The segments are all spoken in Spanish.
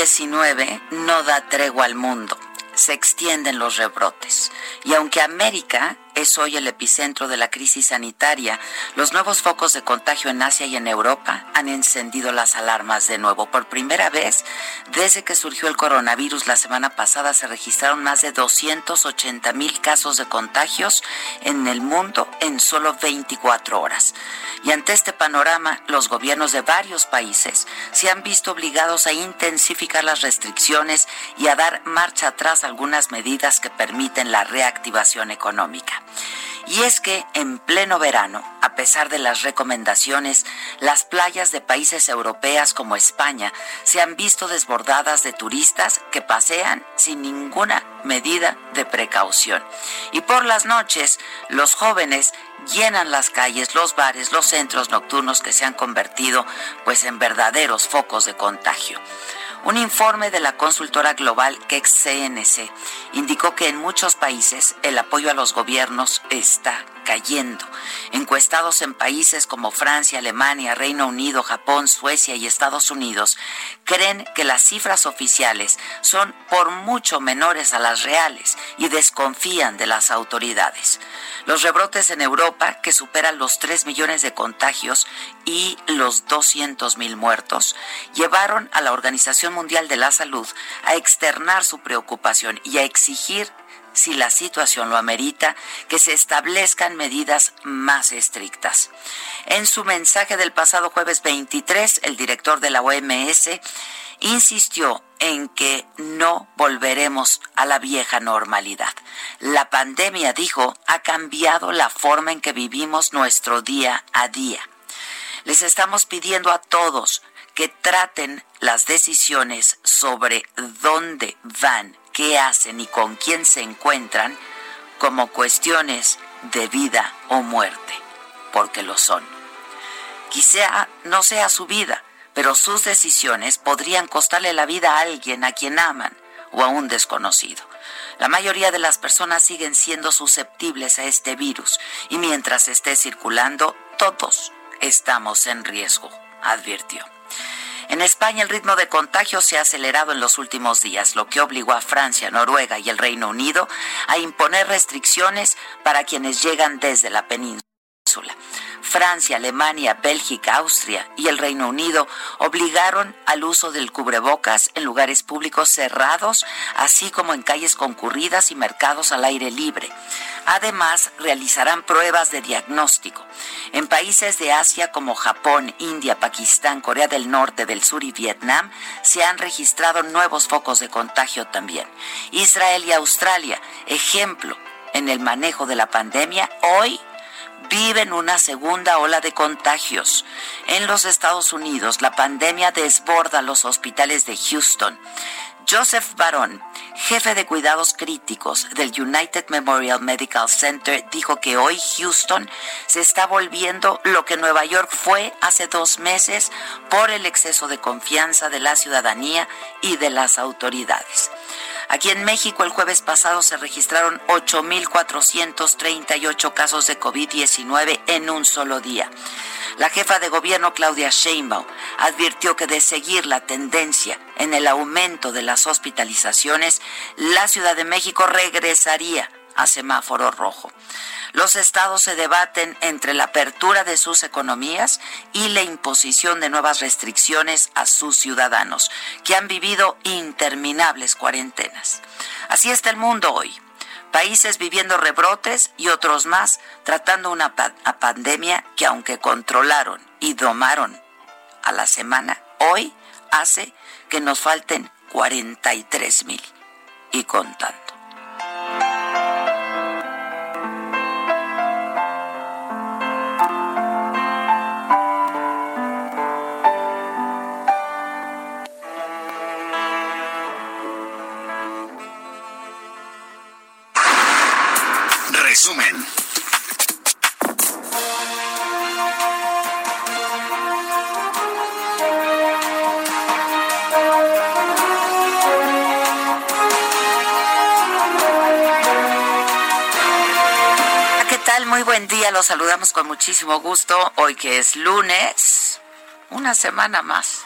COVID-19 no da tregua al mundo. Se extienden los rebrotes. Y aunque América es hoy el epicentro de la crisis sanitaria. Los nuevos focos de contagio en Asia y en Europa han encendido las alarmas de nuevo. Por primera vez, desde que surgió el coronavirus la semana pasada, se registraron más de 280 mil casos de contagios en el mundo en solo 24 horas. Y ante este panorama, los gobiernos de varios países se han visto obligados a intensificar las restricciones y a dar marcha atrás algunas medidas que permiten la reactivación económica. Y es que en pleno verano, a pesar de las recomendaciones, las playas de países europeas como España se han visto desbordadas de turistas que pasean sin ninguna medida de precaución. Y por las noches, los jóvenes llenan las calles, los bares, los centros nocturnos que se han convertido pues en verdaderos focos de contagio. Un informe de la consultora global CNC indicó que en muchos países el apoyo a los gobiernos está cayendo. Encuestados en países como Francia, Alemania, Reino Unido, Japón, Suecia y Estados Unidos, creen que las cifras oficiales son por mucho menores a las reales y desconfían de las autoridades. Los rebrotes en Europa, que superan los 3 millones de contagios y los 200 mil muertos, llevaron a la Organización Mundial de la Salud a externar su preocupación y a exigir si la situación lo amerita, que se establezcan medidas más estrictas. En su mensaje del pasado jueves 23, el director de la OMS insistió en que no volveremos a la vieja normalidad. La pandemia, dijo, ha cambiado la forma en que vivimos nuestro día a día. Les estamos pidiendo a todos que traten las decisiones sobre dónde van qué hacen y con quién se encuentran como cuestiones de vida o muerte, porque lo son. Quizá no sea su vida, pero sus decisiones podrían costarle la vida a alguien a quien aman o a un desconocido. La mayoría de las personas siguen siendo susceptibles a este virus y mientras esté circulando, todos estamos en riesgo, advirtió. En España el ritmo de contagio se ha acelerado en los últimos días, lo que obligó a Francia, Noruega y el Reino Unido a imponer restricciones para quienes llegan desde la península. Francia, Alemania, Bélgica, Austria y el Reino Unido obligaron al uso del cubrebocas en lugares públicos cerrados, así como en calles concurridas y mercados al aire libre. Además, realizarán pruebas de diagnóstico. En países de Asia como Japón, India, Pakistán, Corea del Norte, del Sur y Vietnam se han registrado nuevos focos de contagio también. Israel y Australia, ejemplo en el manejo de la pandemia, hoy viven una segunda ola de contagios. En los Estados Unidos, la pandemia desborda los hospitales de Houston. Joseph Barón, jefe de cuidados críticos del United Memorial Medical Center, dijo que hoy Houston se está volviendo lo que Nueva York fue hace dos meses por el exceso de confianza de la ciudadanía y de las autoridades. Aquí en México el jueves pasado se registraron 8.438 casos de COVID-19 en un solo día. La jefa de gobierno Claudia Sheinbaum advirtió que de seguir la tendencia en el aumento de las hospitalizaciones, la Ciudad de México regresaría a semáforo rojo. Los estados se debaten entre la apertura de sus economías y la imposición de nuevas restricciones a sus ciudadanos, que han vivido interminables cuarentenas. Así está el mundo hoy. Países viviendo rebrotes y otros más tratando una pandemia que aunque controlaron y domaron a la semana, hoy hace que nos falten 43 mil y contando. Resumen. Muy buen día, los saludamos con muchísimo gusto. Hoy que es lunes, una semana más.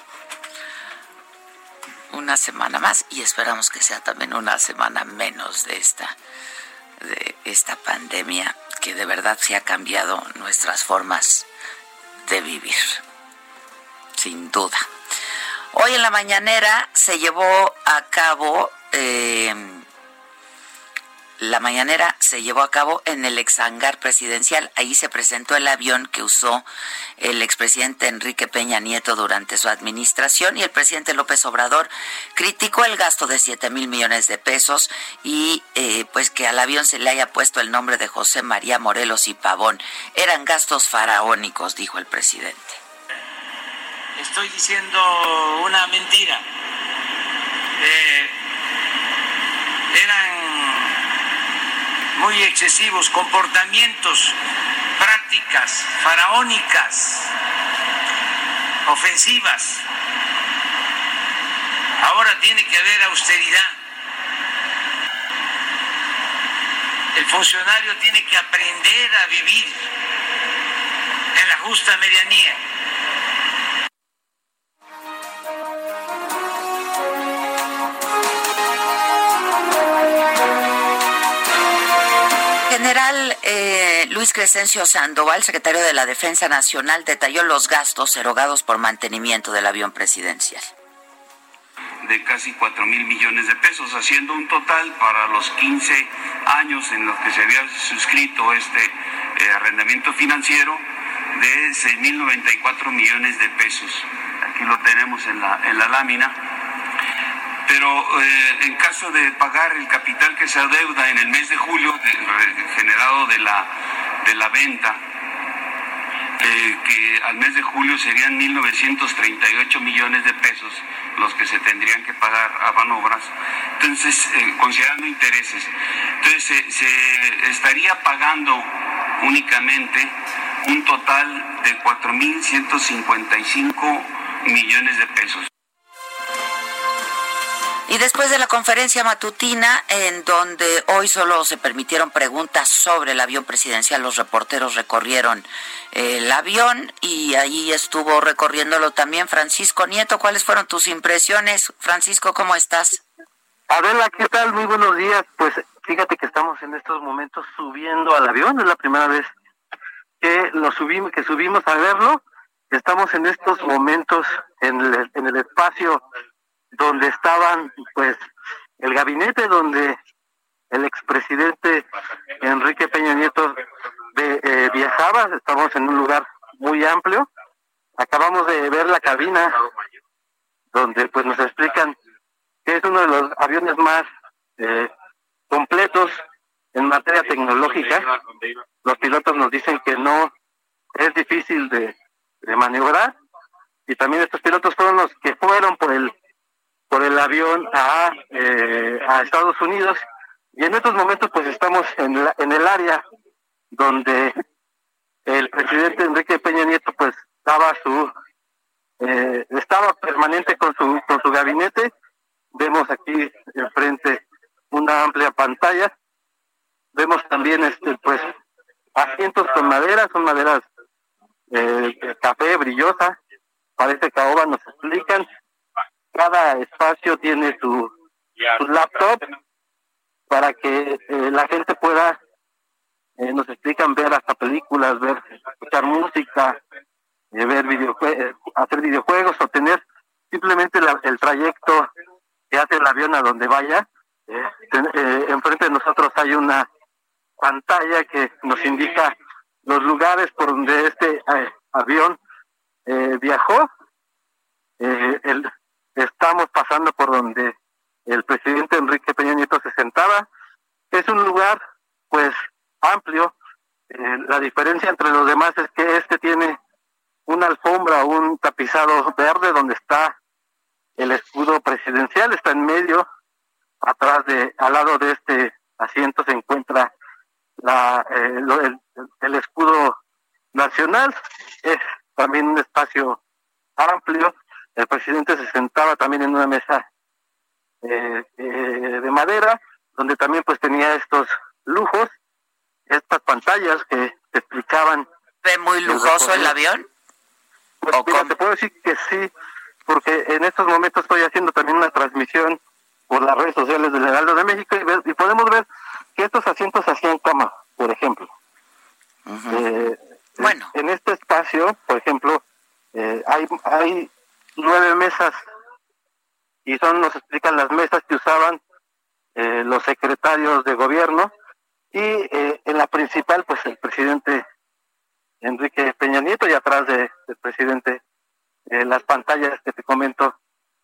Una semana más y esperamos que sea también una semana menos de esta de esta pandemia que de verdad se ha cambiado nuestras formas de vivir. Sin duda. Hoy en la mañanera se llevó a cabo eh, la mañanera se llevó a cabo en el exhangar presidencial. Ahí se presentó el avión que usó el expresidente Enrique Peña Nieto durante su administración y el presidente López Obrador criticó el gasto de 7 mil millones de pesos y eh, pues que al avión se le haya puesto el nombre de José María Morelos y Pavón. Eran gastos faraónicos, dijo el presidente. Estoy diciendo una mentira. Eh, eran muy excesivos, comportamientos, prácticas faraónicas, ofensivas. Ahora tiene que haber austeridad. El funcionario tiene que aprender a vivir en la justa medianía. General eh, Luis Crescencio Sandoval, secretario de la Defensa Nacional, detalló los gastos erogados por mantenimiento del avión presidencial. De casi 4 mil millones de pesos, haciendo un total para los 15 años en los que se había suscrito este eh, arrendamiento financiero de 6.094 millones de pesos. Aquí lo tenemos en la, en la lámina pero eh, en caso de pagar el capital que se adeuda en el mes de julio, generado de la, de la venta, eh, que al mes de julio serían 1.938 millones de pesos los que se tendrían que pagar a Banobras, entonces, eh, considerando intereses, entonces se estaría pagando únicamente un total de 4.155 millones de pesos. Y después de la conferencia matutina, en donde hoy solo se permitieron preguntas sobre el avión presidencial, los reporteros recorrieron el avión y ahí estuvo recorriéndolo también Francisco Nieto. ¿Cuáles fueron tus impresiones? Francisco, ¿cómo estás? Adela, ¿qué tal? Muy buenos días. Pues fíjate que estamos en estos momentos subiendo al avión, es la primera vez que lo subimos, que subimos a verlo. Estamos en estos momentos en el, en el espacio donde estaban pues el gabinete donde el expresidente Enrique Peña Nieto de, eh, viajaba, estamos en un lugar muy amplio, acabamos de ver la cabina donde pues nos explican que es uno de los aviones más eh, completos en materia tecnológica. Los pilotos nos dicen que no es difícil de, de maniobrar. Y también estos pilotos fueron los que fueron por el por el avión a, eh, a Estados Unidos. Y en estos momentos pues estamos en, en el área donde el presidente Enrique Peña Nieto pues daba su eh, estaba permanente con su con su gabinete. Vemos aquí enfrente una amplia pantalla. Vemos también este pues asientos con madera son maderas eh, café brillosa. Parece caoba nos explican cada espacio tiene su, laptop para que eh, la gente pueda, eh, nos explican, ver hasta películas, ver, escuchar música, eh, ver videojuegos, hacer videojuegos o tener simplemente el trayecto que hace el avión a donde vaya. enfrente de nosotros hay una pantalla que nos indica los lugares por donde este avión viajó. el, estamos pasando por donde el presidente Enrique Peña Nieto se sentaba. Es un lugar, pues, amplio. Eh, la diferencia entre los demás es que este tiene una alfombra, un tapizado verde donde está el escudo presidencial, está en medio, atrás de, al lado de este asiento se encuentra la, eh, el, el, escudo nacional, es también un espacio amplio, el presidente se sentaba también en una mesa eh, eh, de madera, donde también pues tenía estos lujos, estas pantallas que te explicaban. ¿Ve muy lujoso el, avión? Pues mira, te puedo decir que sí, porque en estos momentos estoy haciendo también una transmisión por las redes sociales del Heraldo de México y, y podemos ver que estos asientos hacían cama, por ejemplo. eh, bueno. En este espacio, por ejemplo, eh, hay, hay nueve mesas y son, nos explican las mesas que usaban eh, los secretarios de gobierno y eh, en la principal, pues el presidente Enrique Peña Nieto y atrás de, del presidente eh, las pantallas que te comento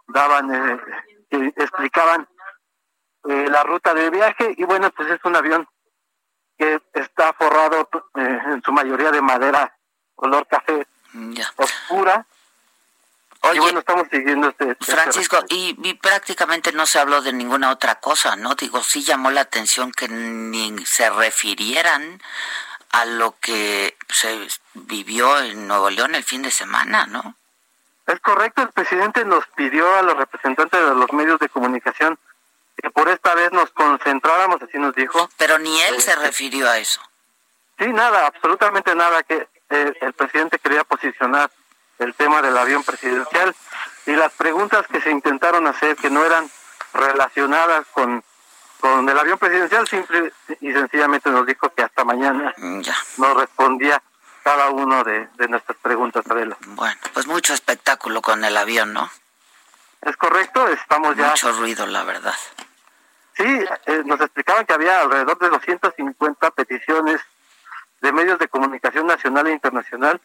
daban, eh, explicaban la ruta de viaje y bueno, pues es un avión que está forrado en su mayoría de madera color café oscura. Oye, y bueno, estamos siguiendo este... este Francisco, y, y, prácticamente no se habló de ninguna otra cosa, ¿no? Digo, sí llamó la atención que ni se refirieran a lo que se vivió en Nuevo León el fin de semana, ¿no? Es correcto, el presidente nos pidió a los representantes de los medios de comunicación que por esta vez nos concentráramos, así nos dijo. Pero ni él se refirió a eso. Sí, nada, absolutamente nada, que eh, el presidente quería posicionar el tema del avión presidencial y las preguntas que se intentaron hacer que no eran relacionadas con, con el avión presidencial, simple y sencillamente nos dijo que hasta mañana ya. nos respondía cada uno de, de nuestras preguntas, Adela. Bueno, pues mucho espectáculo con el avión, ¿no? Es correcto, estamos ya... Mucho ruido, la verdad. Sí, eh, nos explicaban que había alrededor de 250 peticiones de medios de comunicación nacional e internacional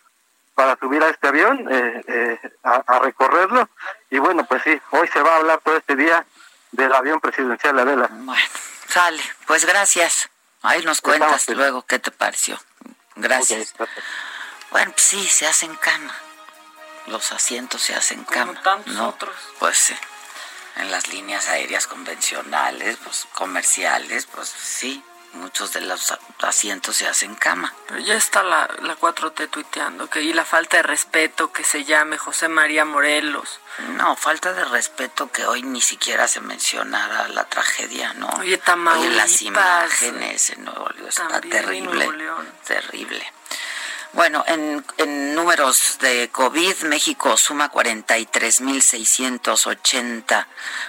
para subir a este avión, eh, eh, a, a, recorrerlo. Y bueno, pues sí, hoy se va a hablar todo este día del avión presidencial Adela. Bueno, sale, pues gracias. Ahí nos cuentas Estamos, luego qué te pareció. Gracias. Okay, bueno, pues sí, se hacen cama. Los asientos se hacen Como cama. tantos ¿no? otros. Pues sí. En las líneas aéreas convencionales, pues comerciales, pues sí, muchos de los asientos se hacen cama. Pero ya está la, la 4T tuiteando que y la falta de respeto que se llame José María Morelos. No, falta de respeto que hoy ni siquiera se mencionara la tragedia, ¿no? Oye, Tamaulipas, Oye, las imágenes en Nuevo León está terrible, terrible. Bueno, en, en, números de COVID, México suma 43.680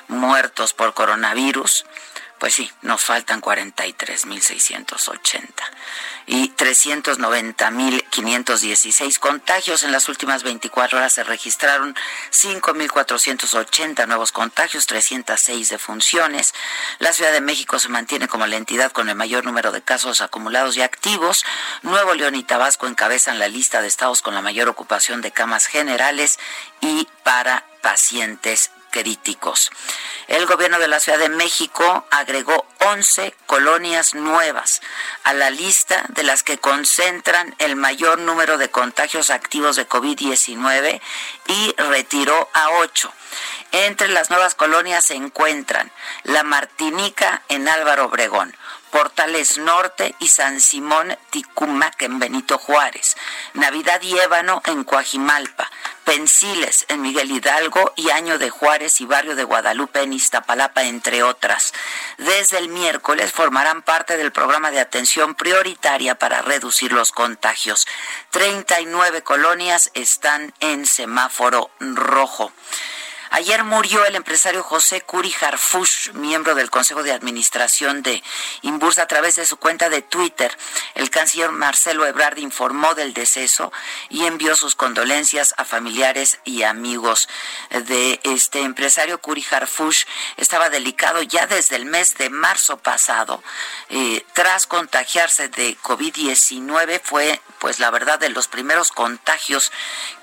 muertos por coronavirus. Pues sí, nos faltan 43.680 y 390.516 contagios. En las últimas 24 horas se registraron 5.480 nuevos contagios, 306 defunciones. La Ciudad de México se mantiene como la entidad con el mayor número de casos acumulados y activos. Nuevo León y Tabasco encabezan la lista de estados con la mayor ocupación de camas generales y para pacientes críticos. El gobierno de la Ciudad de México agregó 11 colonias nuevas a la lista de las que concentran el mayor número de contagios activos de COVID-19 y retiró a 8. Entre las nuevas colonias se encuentran La Martinica en Álvaro Obregón, Portales Norte y San Simón Ticumac en Benito Juárez, Navidad y Ébano en Coajimalpa, Pensiles en Miguel Hidalgo y Año de Juárez y Barrio de Guadalupe en Iztapalapa, entre otras. Desde el miércoles formarán parte del programa de atención prioritaria para reducir los contagios. 39 colonias están en semáforo rojo. Ayer murió el empresario José Curi Harfush, miembro del Consejo de Administración de Imbursa, a través de su cuenta de Twitter. El canciller Marcelo Ebrard informó del deceso y envió sus condolencias a familiares y amigos de este empresario. Curi Harfush estaba delicado ya desde el mes de marzo pasado. Eh, tras contagiarse de COVID-19 fue, pues la verdad, de los primeros contagios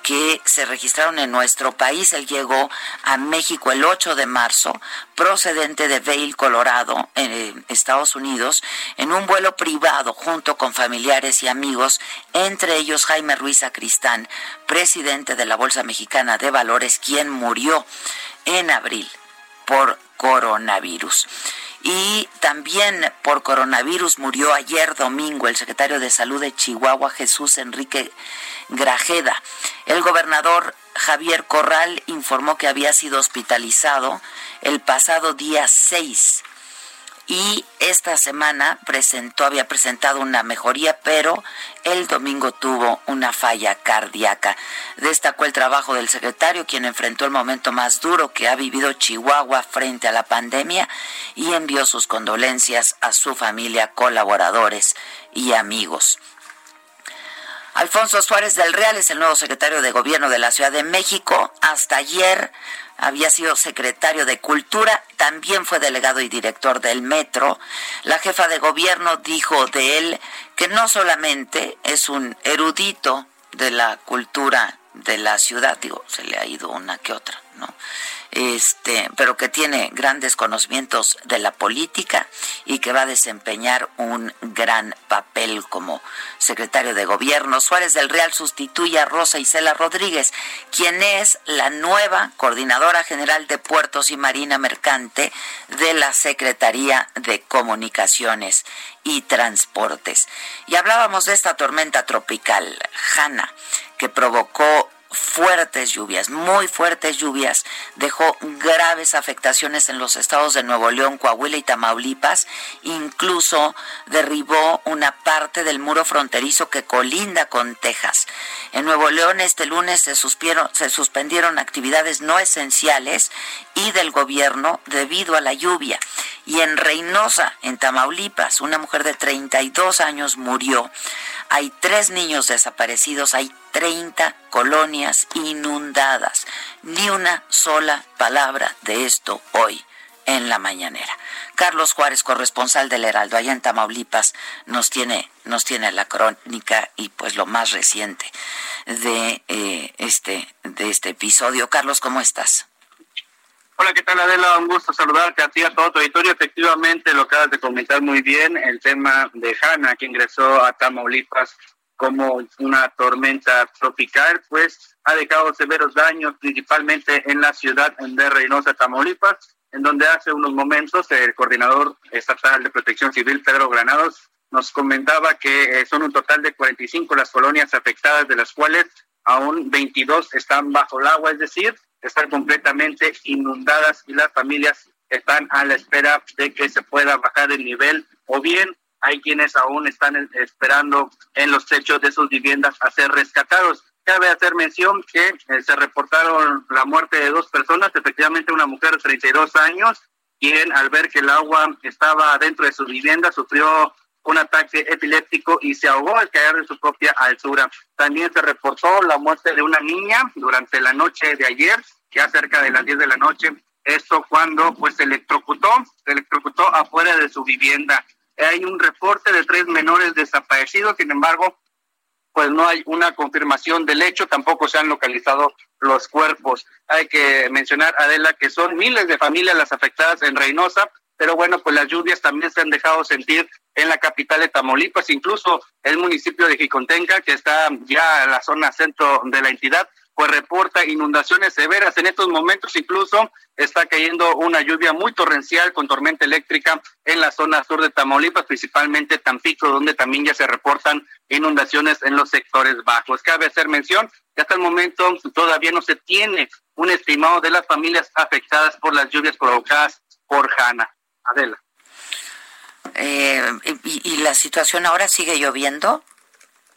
que se registraron en nuestro país. Él llegó a México el 8 de marzo, procedente de Vail, Colorado, en Estados Unidos, en un vuelo privado junto con familiares y amigos, entre ellos Jaime Ruiz Acristán, presidente de la Bolsa Mexicana de Valores, quien murió en abril por coronavirus. Y también por coronavirus murió ayer domingo el secretario de Salud de Chihuahua, Jesús Enrique Grajeda. El gobernador Javier Corral informó que había sido hospitalizado el pasado día 6 y esta semana presentó, había presentado una mejoría, pero el domingo tuvo una falla cardíaca. Destacó el trabajo del secretario, quien enfrentó el momento más duro que ha vivido Chihuahua frente a la pandemia y envió sus condolencias a su familia, colaboradores y amigos. Alfonso Suárez del Real es el nuevo secretario de Gobierno de la Ciudad de México. Hasta ayer había sido secretario de Cultura, también fue delegado y director del Metro. La jefa de gobierno dijo de él que no solamente es un erudito de la cultura de la ciudad, digo, se le ha ido una que otra, ¿no? este, pero que tiene grandes conocimientos de la política y que va a desempeñar un gran papel como secretario de gobierno. Suárez del Real sustituye a Rosa Isela Rodríguez, quien es la nueva coordinadora general de puertos y marina mercante de la Secretaría de Comunicaciones y Transportes. Y hablábamos de esta tormenta tropical, Hanna, que provocó fuertes lluvias, muy fuertes lluvias, dejó graves afectaciones en los estados de Nuevo León, Coahuila y Tamaulipas, incluso derribó una parte del muro fronterizo que colinda con Texas. En Nuevo León este lunes se, se suspendieron actividades no esenciales y del gobierno debido a la lluvia. Y en Reynosa, en Tamaulipas, una mujer de 32 años murió. Hay tres niños desaparecidos, hay 30 colonias inundadas. Ni una sola palabra de esto hoy en la mañanera. Carlos Juárez, corresponsal del Heraldo, allá en Tamaulipas, nos tiene, nos tiene la crónica y pues lo más reciente de eh, este, de este episodio. Carlos, ¿cómo estás? Hola, ¿qué tal Adela? Un gusto saludarte a ti, a todo tu auditorio. Efectivamente, lo acabas de comentar muy bien, el tema de Hanna, que ingresó a Tamaulipas como una tormenta tropical, pues ha dejado severos daños, principalmente en la ciudad de Reynosa, Tamaulipas, en donde hace unos momentos el coordinador estatal de protección civil, Pedro Granados, nos comentaba que eh, son un total de 45 las colonias afectadas, de las cuales aún 22 están bajo el agua, es decir, están completamente inundadas y las familias están a la espera de que se pueda bajar el nivel o bien hay quienes aún están esperando en los techos de sus viviendas a ser rescatados. Cabe hacer mención que eh, se reportaron la muerte de dos personas, efectivamente una mujer de 32 años, quien al ver que el agua estaba dentro de su vivienda sufrió un ataque epiléptico y se ahogó al caer de su propia altura. También se reportó la muerte de una niña durante la noche de ayer, ya cerca de las 10 de la noche. Esto cuando pues se electrocutó, se electrocutó afuera de su vivienda. Hay un reporte de tres menores desaparecidos, sin embargo, pues no hay una confirmación del hecho, tampoco se han localizado los cuerpos. Hay que mencionar, Adela, que son miles de familias las afectadas en Reynosa, pero bueno, pues las lluvias también se han dejado sentir en la capital de Tamaulipas, incluso el municipio de Jicontenca, que está ya en la zona centro de la entidad, pues reporta inundaciones severas. En estos momentos incluso está cayendo una lluvia muy torrencial con tormenta eléctrica en la zona sur de Tamaulipas, principalmente Tampico, donde también ya se reportan inundaciones en los sectores bajos. Cabe hacer mención que hasta el momento todavía no se tiene un estimado de las familias afectadas por las lluvias provocadas por Hanna. Adela. Eh, y, la situación ahora sigue lloviendo?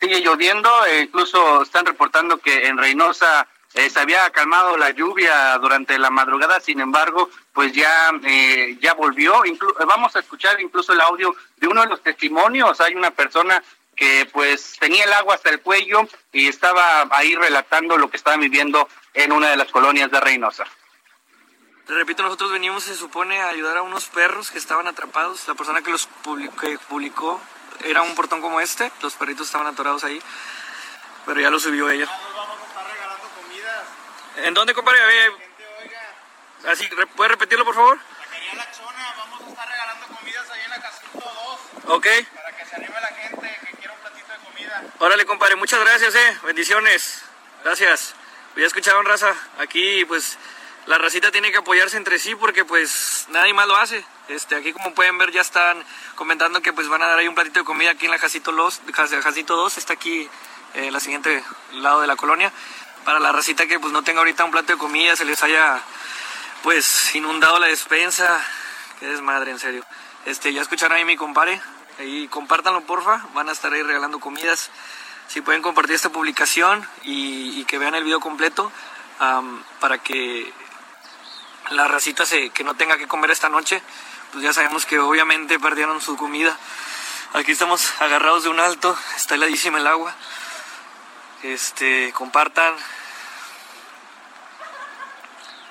Sigue lloviendo, e incluso están reportando que en Reynosa eh, se había calmado la lluvia durante la madrugada, sin embargo, pues ya eh, ya volvió. vamos a escuchar incluso el audio de uno de los testimonios. Hay una persona que pues tenía el agua hasta el cuello y estaba ahí relatando lo que estaban viviendo en una de las colonias de Reynosa. Repito, nosotros venimos, se supone, a ayudar a unos perros que estaban atrapados. La persona que los publicó era un portón como este, los perritos estaban atorados ahí, pero ya lo subió ella. Nos vamos a estar regalando comida. ¿En dónde, compadre? Así, ¿puede repetirlo, por favor? Taquería La Chona, vamos a estar regalando comidas ahí en la Casito 2. Ok. Para que se anime la gente que quiera un platito de comida. Órale, compadre, muchas gracias, eh. Bendiciones. Gracias. Ya escucharon, raza. Aquí, pues, la racita tiene que apoyarse entre sí porque, pues, nadie más lo hace. Este, aquí, como pueden ver, ya están comentando que, pues, van a dar ahí un platito de comida aquí en la Jacito, Los, Jacito 2. Está aquí, en la siguiente lado de la colonia. Para la racita que, pues, no tenga ahorita un plato de comida, se les haya, pues, inundado la despensa. Qué desmadre, en serio. Este, ya escucharon ahí mi compadre. Ahí compártanlo, porfa. Van a estar ahí regalando comidas si pueden compartir esta publicación y, que vean el video completo para que la racita se, que no tenga que comer esta noche, pues ya sabemos que obviamente perdieron su comida. Aquí estamos agarrados de un alto, está heladísima el agua. Este, compartan.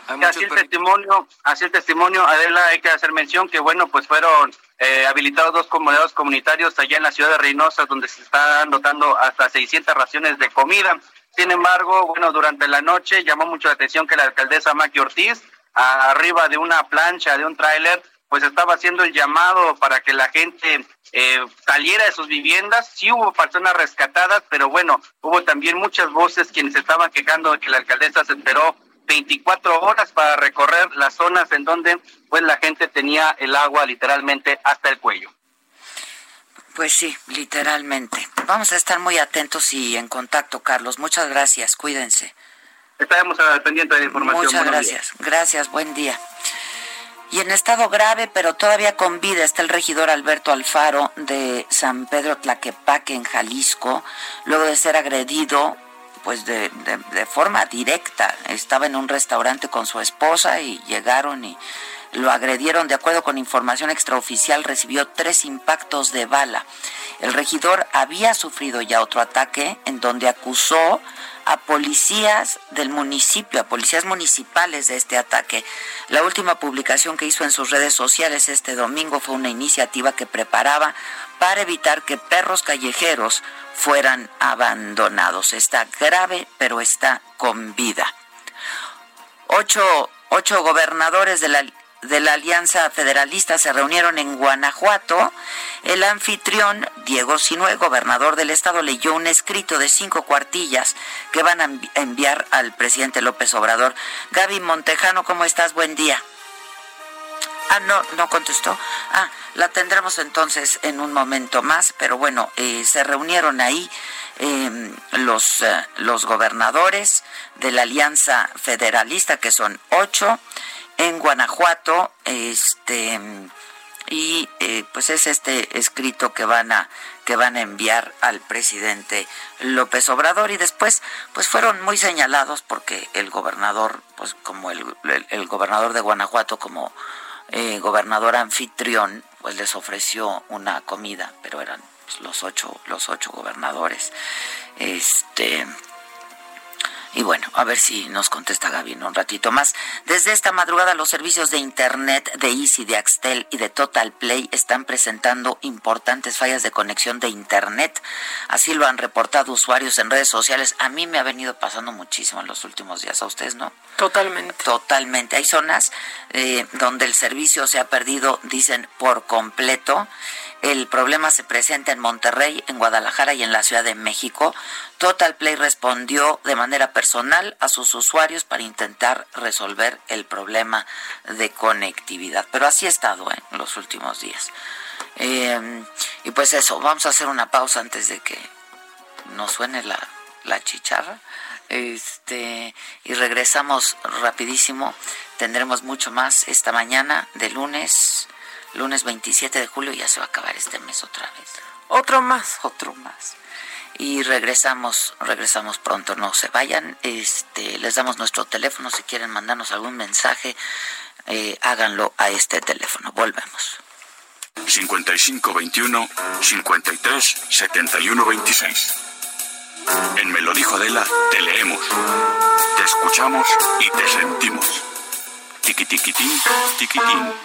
así el testimonio, así el testimonio, Adela, hay que hacer mención que bueno, pues fueron eh, habilitados dos comedores comunitarios allá en la ciudad de Reynosa, donde se están dotando hasta 600 raciones de comida. Sin embargo, bueno, durante la noche llamó mucho la atención que la alcaldesa Maki Ortiz, arriba de una plancha, de un tráiler, pues estaba haciendo el llamado para que la gente eh, saliera de sus viviendas. Sí hubo personas rescatadas, pero bueno, hubo también muchas voces quienes estaban quejando de que la alcaldesa se esperó 24 horas para recorrer las zonas en donde pues la gente tenía el agua literalmente hasta el cuello. Pues sí, literalmente. Vamos a estar muy atentos y en contacto, Carlos. Muchas gracias, cuídense. Estaremos al pendiente de la información. Muchas gracias. Gracias, buen día. Y en estado grave, pero todavía con vida, está el regidor Alberto Alfaro de San Pedro Tlaquepaque, en Jalisco, luego de ser agredido pues de, de, forma directa. Estaba en un restaurante con su esposa y llegaron y lo agredieron. De acuerdo con información extraoficial, recibió tres impactos de bala. El regidor había sufrido ya otro ataque en donde acusó a policías del municipio, a policías municipales de este ataque. La última publicación que hizo en sus redes sociales este domingo fue una iniciativa que preparaba para evitar que perros callejeros fueran abandonados. Está grave, pero está con vida. Ocho, ocho gobernadores de la de la Alianza Federalista se reunieron en Guanajuato, el anfitrión Diego Sinue, gobernador del estado, leyó un escrito de cinco cuartillas que van a enviar al presidente López Obrador. Gaby Montejano, ¿cómo estás? Buen día. Ah, no, no contestó. Ah, la tendremos entonces en un momento más, pero bueno, eh, se reunieron ahí em, los, eh, los gobernadores de la Alianza Federalista, que son ocho, en Guanajuato, este y eh, pues es este escrito que van a que van a enviar al presidente López Obrador. Y después pues fueron muy señalados porque el gobernador pues como el, el, gobernador de Guanajuato como eh, gobernador anfitrión pues les ofreció una comida pero eran los ocho los ocho gobernadores. Este y bueno, a ver si nos contesta Gaby en un ratito más. Desde esta madrugada los servicios de Internet de Easy, de Axtel y de Total Play están presentando importantes fallas de conexión de Internet. Así lo han reportado usuarios en redes sociales. A mí me ha venido pasando muchísimo en los últimos días. ¿A ustedes no? Totalmente. Totalmente. Hay zonas eh, donde el servicio se ha perdido, dicen, por completo. El problema se presenta en Monterrey, en Guadalajara y en la Ciudad de México. Total Play respondió de manera personal a sus usuarios para intentar resolver el problema de conectividad. Pero así ha estado ¿eh? en los últimos días. Eh, y pues eso, vamos a hacer una pausa antes de que nos suene la, la chicharra. Este, y regresamos rapidísimo. Tendremos mucho más esta mañana de lunes lunes 27 de julio, ya se va a acabar este mes otra vez. Otro más. Otro más. Y regresamos, regresamos pronto, no se vayan. Este, les damos nuestro teléfono si quieren mandarnos algún mensaje, eh, háganlo a este teléfono. Volvemos. 5521 53 71 26. En Me lo dijo Adela, te leemos, te escuchamos y te sentimos. Tiquitiquitín, tiquitín. ¿Cómo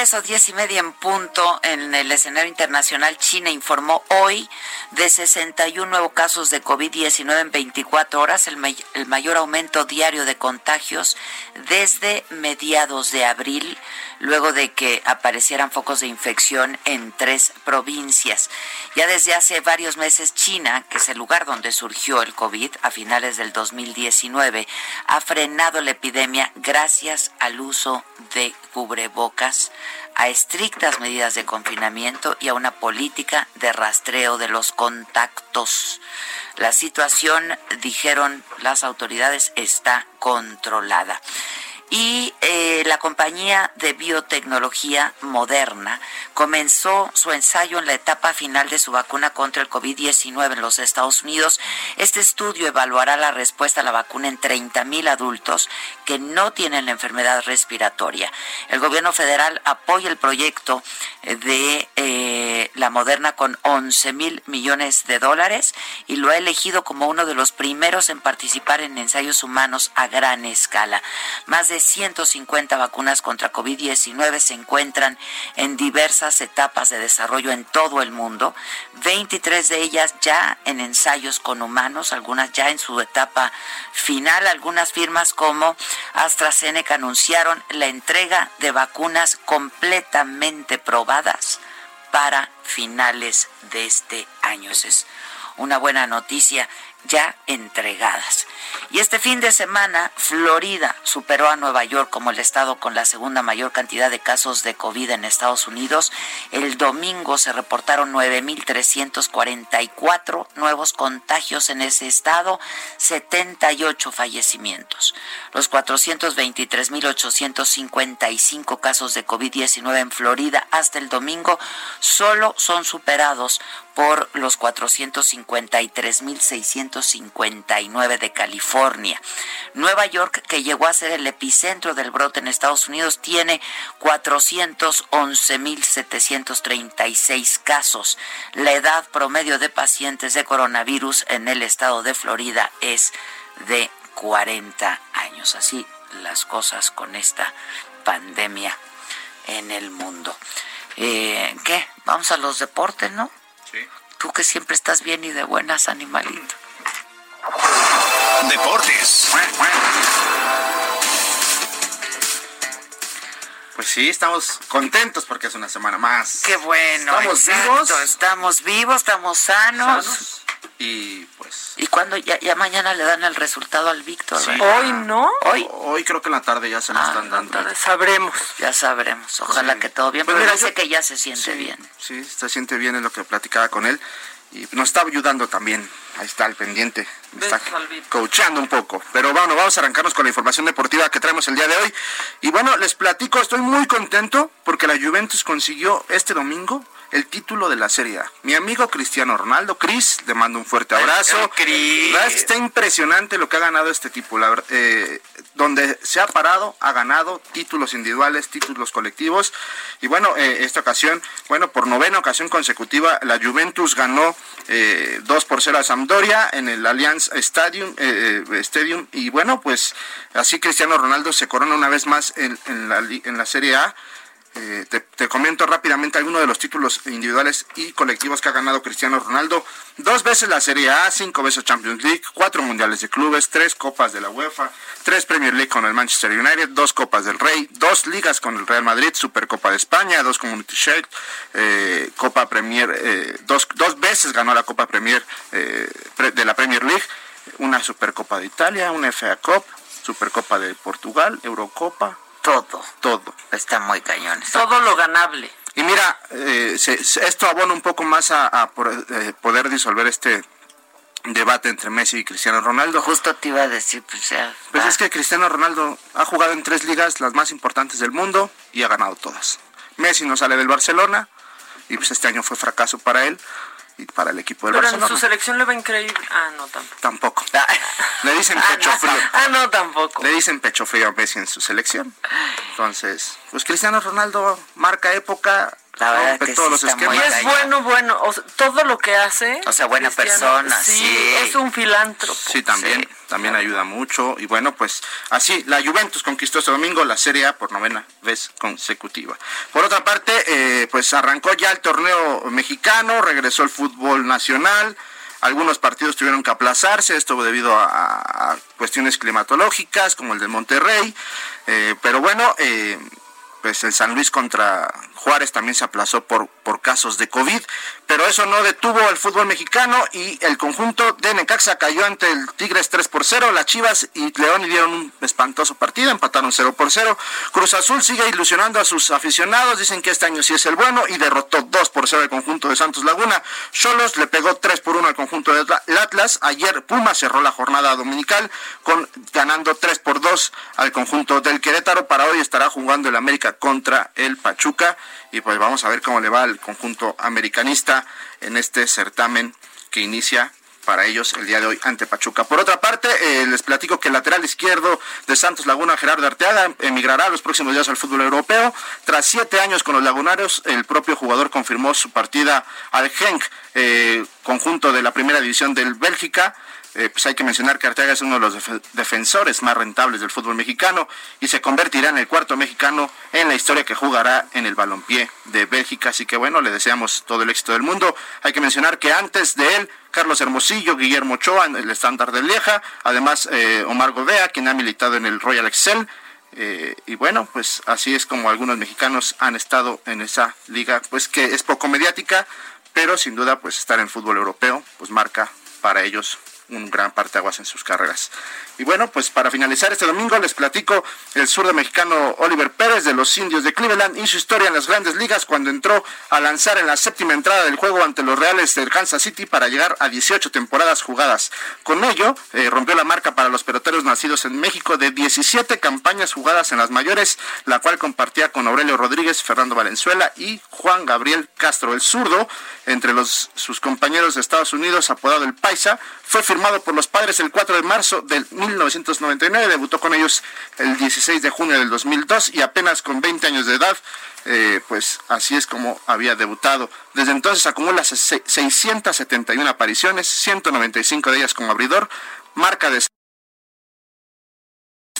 de regreso, diez y media en punto. En el escenario internacional, China informó hoy de 61 nuevos casos de COVID-19 en 24 horas, el, el mayor aumento diario de contagios desde mediados de abril, luego de que aparecieran focos de infección en tres provincias. Ya desde hace varios meses, China, que es el lugar donde surgió el COVID a finales del 2019, ha frenado la epidemia gracias al uso de cubrebocas, a estrictas medidas de confinamiento y a una política de rastreo de los contactos. La situación, dijeron las autoridades, está controlada y eh, la compañía de biotecnología Moderna comenzó su ensayo en la etapa final de su vacuna contra el COVID-19 en los Estados Unidos. Este estudio evaluará la respuesta a la vacuna en 30 mil adultos que no tienen la enfermedad respiratoria. El gobierno federal apoya el proyecto de eh, la Moderna con 11 mil millones de dólares y lo ha elegido como uno de los primeros en participar en ensayos humanos a gran escala. Más de 150 vacunas contra COVID-19 se encuentran en diversas etapas de desarrollo en todo el mundo, 23 de ellas ya en ensayos con humanos, algunas ya en su etapa final. Algunas firmas como AstraZeneca anunciaron la entrega de vacunas completamente probadas para finales de este año. Es una buena noticia ya entregadas. Y este fin de semana, Florida superó a Nueva York como el estado con la segunda mayor cantidad de casos de COVID en Estados Unidos. El domingo se reportaron 9.344 nuevos contagios en ese estado, 78 fallecimientos. Los 423.855 casos de COVID-19 en Florida hasta el domingo solo son superados por los 453.659 de California. Nueva York, que llegó a ser el epicentro del brote en Estados Unidos, tiene 411.736 casos. La edad promedio de pacientes de coronavirus en el estado de Florida es de 40 años. Así las cosas con esta pandemia en el mundo. Eh, ¿Qué? Vamos a los deportes, ¿no? Tú que siempre estás bien y de buenas, animalito. Deportes. Pues sí, estamos contentos porque es una semana más. Qué bueno. Estamos vivos. Estamos vivos, estamos sanos. sanos y pues... ¿Y cuando ya, ya, mañana le dan el resultado al Víctor? Sí. Hoy no. Hoy. Hoy creo que en la tarde ya se nos ah, están dando. Tarde sabremos. Ya sabremos. Ojalá sí. que todo bien. Pues pero dice yo... que ya se siente sí, bien. Sí, se siente bien en lo que platicaba con él. Y nos está ayudando también. Ahí está el pendiente. Me está coachando un poco. Pero bueno, vamos a arrancarnos con la información deportiva que traemos el día de hoy. Y bueno, les platico, estoy muy contento porque la Juventus consiguió este domingo el título de la Serie A. Mi amigo Cristiano Ronaldo, Cris, le mando un fuerte abrazo. Cris. Está impresionante lo que ha ganado este tipo. La, eh, donde se ha parado, ha ganado títulos individuales, títulos colectivos. Y bueno, eh, esta ocasión, bueno, por novena ocasión consecutiva, la Juventus ganó eh, 2 por 0 a Sampdoria en el Allianz Stadium, eh, Stadium. Y bueno, pues así Cristiano Ronaldo se corona una vez más en, en, la, en la Serie A. Eh, te, comento rápidamente algunos de los títulos individuales y colectivos que ha ganado Cristiano Ronaldo. Dos veces la Serie A, cinco veces Champions League, cuatro Mundiales de Clubes, tres Copas de la UEFA, tres Premier League con el Manchester United, dos Copas del Rey, dos Ligas con el Real Madrid, Supercopa de España, dos Community Shield, eh, Copa Premier, eh, dos, dos veces ganó la Copa Premier de la Premier League, una Supercopa de Italia, una FA Cup, Supercopa de Portugal, Eurocopa, todo. Todo. Está muy cañón. Está todo lo ganable. Y mira, eh, se, se, esto abona un poco más a, a por, eh, poder disolver este debate entre Messi y Cristiano Ronaldo. Justo te iba a decir, pues ya. Pues es que Cristiano Ronaldo ha jugado en tres ligas, las más importantes del mundo, y ha ganado todas. Messi no sale del Barcelona, y pues este año fue fracaso para él para el equipo del Pero Barcelona. en su selección le va increíble. Ah, no, tampoco. Tampoco. Le dicen Ah, pecho frío. Ah, no, tampoco. Le dicen pecho frío a Messi en su selección. Entonces, pues Cristiano Ronaldo marca época, La verdad rompe que todos sí los está muy esquemas. Y es bueno, bueno, o sea, todo lo que hace. O sea, buena Cristiano, persona, sí. Es un filántropo. Sí, también, también ayuda mucho. Y bueno, pues así, la Juventus conquistó este domingo la Serie A por novena vez consecutiva. Por otra parte, eh, pues arrancó ya el torneo mexicano, regresó el fútbol nacional. Algunos partidos tuvieron que aplazarse, esto debido a, a cuestiones climatológicas, como el de Monterrey. Eh, pero bueno, eh, pues el San Luis contra Juárez también se aplazó por, por casos de COVID, pero eso no detuvo al fútbol mexicano y el conjunto de Necaxa cayó ante el Tigres 3 por 0, las Chivas y León dieron un espantoso partido, empataron 0 por 0, Cruz Azul sigue ilusionando a sus aficionados, dicen que este año sí es el bueno y derrotó 2 por 0 al conjunto de Santos Laguna, Cholos le pegó 3 por 1 al conjunto del Atlas, ayer Puma cerró la jornada dominical con ganando 3 por 2 al conjunto del Querétaro, para hoy estará jugando el América contra el Pachuca y pues vamos a ver cómo le va al conjunto americanista en este certamen que inicia para ellos el día de hoy ante Pachuca. Por otra parte, eh, les platico que el lateral izquierdo de Santos Laguna, Gerardo Arteaga, emigrará los próximos días al fútbol europeo. Tras siete años con los lagunarios, el propio jugador confirmó su partida al Genk, eh, conjunto de la primera división del Bélgica. Eh, pues hay que mencionar que Arteaga es uno de los def defensores más rentables del fútbol mexicano y se convertirá en el cuarto mexicano en la historia que jugará en el balompié de Bélgica. Así que bueno, le deseamos todo el éxito del mundo. Hay que mencionar que antes de él, Carlos Hermosillo, Guillermo Ochoa el estándar de Lieja, además eh, Omar Godea, quien ha militado en el Royal Excel. Eh, y bueno, pues así es como algunos mexicanos han estado en esa liga, pues que es poco mediática, pero sin duda pues estar en fútbol europeo pues marca para ellos un gran parteaguas en sus carreras. Y bueno, pues para finalizar este domingo les platico el zurdo mexicano Oliver Pérez de los Indios de Cleveland y su historia en las grandes ligas cuando entró a lanzar en la séptima entrada del juego ante los Reales del Kansas City para llegar a 18 temporadas jugadas. Con ello, eh, rompió la marca para los peloteros nacidos en México de 17 campañas jugadas en las mayores, la cual compartía con Aurelio Rodríguez, Fernando Valenzuela y Juan Gabriel Castro. El zurdo, entre los, sus compañeros de Estados Unidos, apodado el Paisa, fue firmado por los padres el 4 de marzo del 1999, debutó con ellos el 16 de junio del 2002 y apenas con 20 años de edad, eh, pues así es como había debutado. Desde entonces acumula 671 apariciones, 195 de ellas como abridor, marca de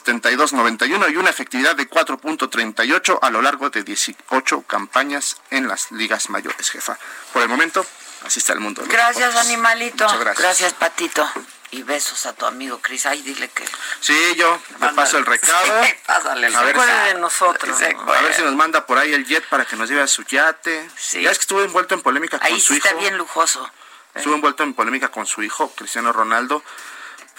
72.91 y una efectividad de 4.38 a lo largo de 18 campañas en las ligas mayores, jefa. Por el momento, así está el mundo. Gracias, deportes. animalito. Muchas gracias. Gracias, Patito. Y besos a tu amigo Cris. Ay, dile que. Sí, yo le paso el recado. Sí, pásale el Acuerde si- de nosotros. Se ¿no? a ver si nos manda por ahí el jet para que nos lleve a su yate. Sí. Ya es que estuvo envuelto en polémica con Ahí su sí está hijo. bien lujoso. Estuvo envuelto en polémica con su hijo, Cristiano Ronaldo.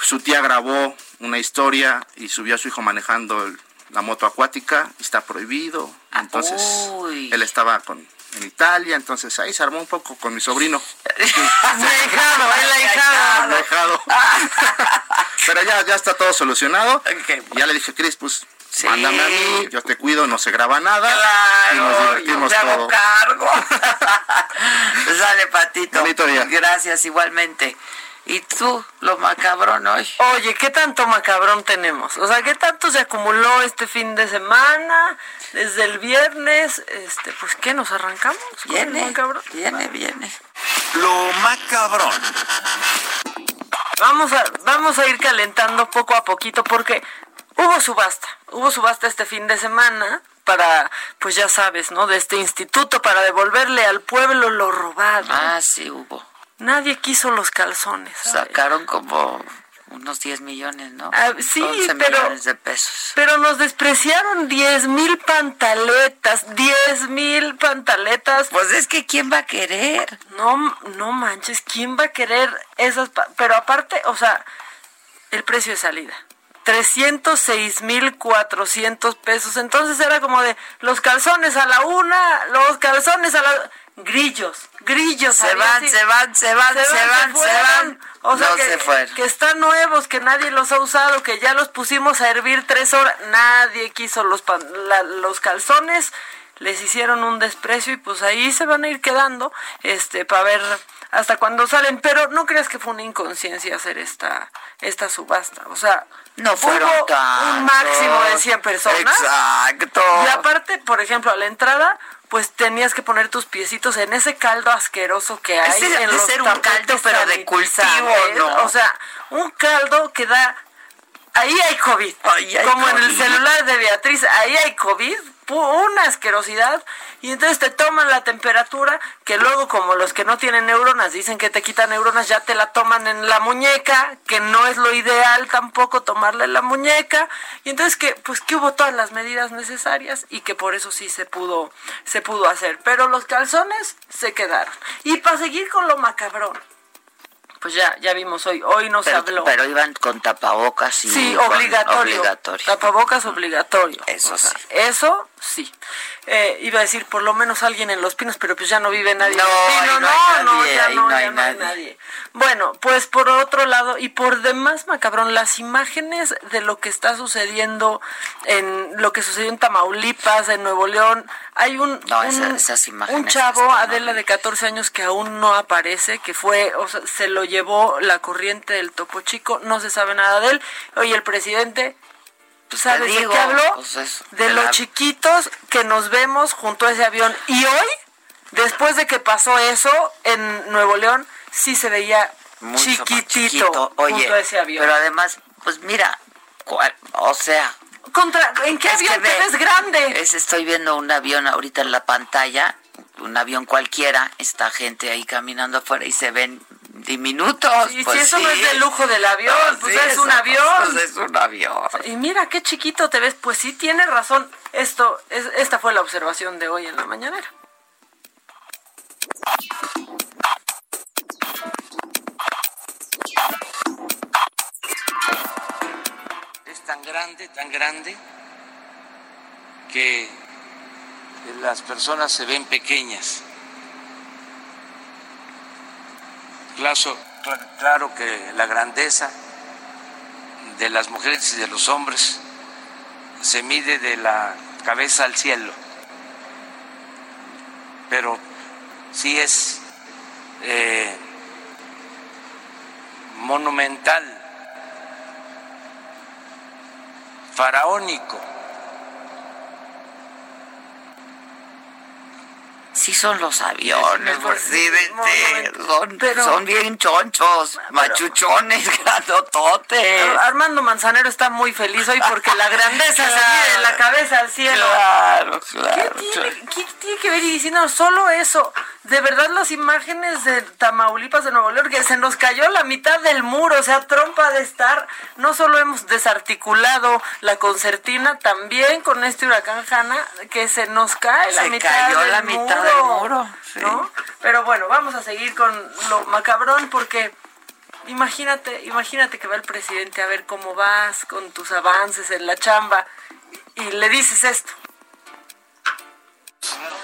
Su tía grabó una historia y subió a su hijo manejando el- la moto acuática. Está prohibido. Entonces, Uy. él estaba con, en Italia. Entonces, ahí se armó un poco con mi sobrino. Ahijado, el ahijado. Alejado. Pero ya, ya está todo solucionado. Ya le dije, Cris, pues Sí. mándame a mí, yo te cuido, no se graba nada. y nos Claro, yo divertimos me hago todo. cargo. Sale, Patito. Bonito día. Gracias, igualmente. ¿Y tú, lo macabrón hoy? Oye, ¿qué tanto macabrón tenemos? O sea, ¿qué tanto se acumuló este fin de semana? Desde el viernes, este, pues, ¿qué nos arrancamos? con el Viene, macabrón? viene, viene. Lo macabrón. Vamos a, vamos a ir calentando poco a poquito porque hubo subasta, hubo subasta este fin de semana para, pues ya sabes, ¿no? De este instituto para devolverle al pueblo lo robado. Ah, sí, hubo. Nadie quiso los calzones. ¿sabes? Sacaron como unos 10 millones, ¿no? Ah, sí, 11 pero- millones de pesos. Pero nos despreciaron 10 mil pantaletas, 10 mil pantaletas. Pues es que ¿quién va a querer? No, no manches, ¿quién va a querer esas? pa- Pero aparte, o sea, el precio de salida. 306 mil 400 pesos. Entonces era como de los calzones a la una, los calzones a la... Grillos, grillos. Se van, se van, se van, se van, se van. O sea, No que, se fueron. que están nuevos, que nadie los ha usado, que ya los pusimos a hervir tres horas. Nadie quiso los, pan- la- los calzones. les hicieron un desprecio y pues ahí se van a ir quedando, este, para ver hasta cuando salen, pero no creas que fue una inconsciencia hacer esta, esta subasta, o sea, no fueron hubo un máximo de 100 personas. Exacto. Y aparte, por ejemplo, a la entrada, pues tenías que poner tus piecitos en ese caldo asqueroso que hay Ese en de los ser un caldo, pero de cultivo, ¿no? O sea, un caldo que da ahí hay COVID. Ahí hay Como en el celular de Beatriz, ahí hay COVID, una asquerosidad. Y entonces te toman la temperatura, que luego como los que no tienen neuronas dicen que te quitan neuronas, ya te la toman en la muñeca, que no es lo ideal tampoco tomarla en la muñeca. Y entonces que, pues que hubo todas las medidas necesarias y que por eso sí se pudo, se pudo hacer. Pero los calzones se quedaron. Y para seguir con lo macabrón. Pues ya, ya vimos hoy, hoy no se Pero, habló. pero iban con tapabocas y Sí, obligatorio. obligatorio. Tapabocas obligatorio. Eso O sea, sí. Eso sí. Eh, iba a decir por lo menos alguien en Los Pinos, pero pues ya no vive nadie No, en Los Pinos. no No, no, nadie, ya no, no ya hay no hay nadie. nadie. Bueno, pues por otro lado y por demás, macabrón, las imágenes de lo que está sucediendo en lo que sucedió en Tamaulipas, en Nuevo León, hay un, un, esas un chavo, Adela de 14 años que aún no aparece, que fue, o sea, se lo llevó la corriente del Topo Chico, no se sabe nada de él. Oye, el presidente Pues ¿Sabes te de digo, qué habló? pues eso, de de los la- chiquitos que nos vemos junto a ese avión. Y hoy, después de que pasó eso en Nuevo León, sí se veía mucho chiquitito. Oye, junto a ese avión. pero además, pues mira, cuál- o sea, Contra, ¿En qué avión que te ve, ves grande? es- estoy viendo un avión ahorita en la pantalla, un avión cualquiera, está gente ahí caminando afuera y se ven diminutos. Y pues si eso no es de lujo del avión, pues sí, es un avión. pues es un avión. Y mira qué chiquito te ves, pues sí tiene razón. Esto, es, esta fue la observación de hoy en la mañanera. es tan grande, tan grande, que las personas se ven pequeñas. Claro, cla- claro que la grandeza de las mujeres y de los hombres se mide de la cabeza al cielo, pero sí es eh, monumental faraónico. Sí son los aviones, Pues, presidente. momento. Son, Pero- son bien chonchos, machuchones, grandototes. Armando Manzanero está muy feliz hoy porque la grandeza se mide de la cabeza al cielo. Claro, ¿Qué claro. qué tiene que ver? Y diciendo solo eso, de verdad las imágenes de Tamaulipas de Nuevo León, que se nos cayó la mitad del muro, o sea, trompa de estar, no solo hemos desarticulado la concertina, también con este huracán Hanna, que se nos cae la mitad cayó del la mitad muro, del muro, sí. ¿no? Pero bueno, vamos a seguir con lo macabrón porque... Imagínate, imagínate que va el presidente a ver cómo vas con tus avances en la chamba y le dices esto.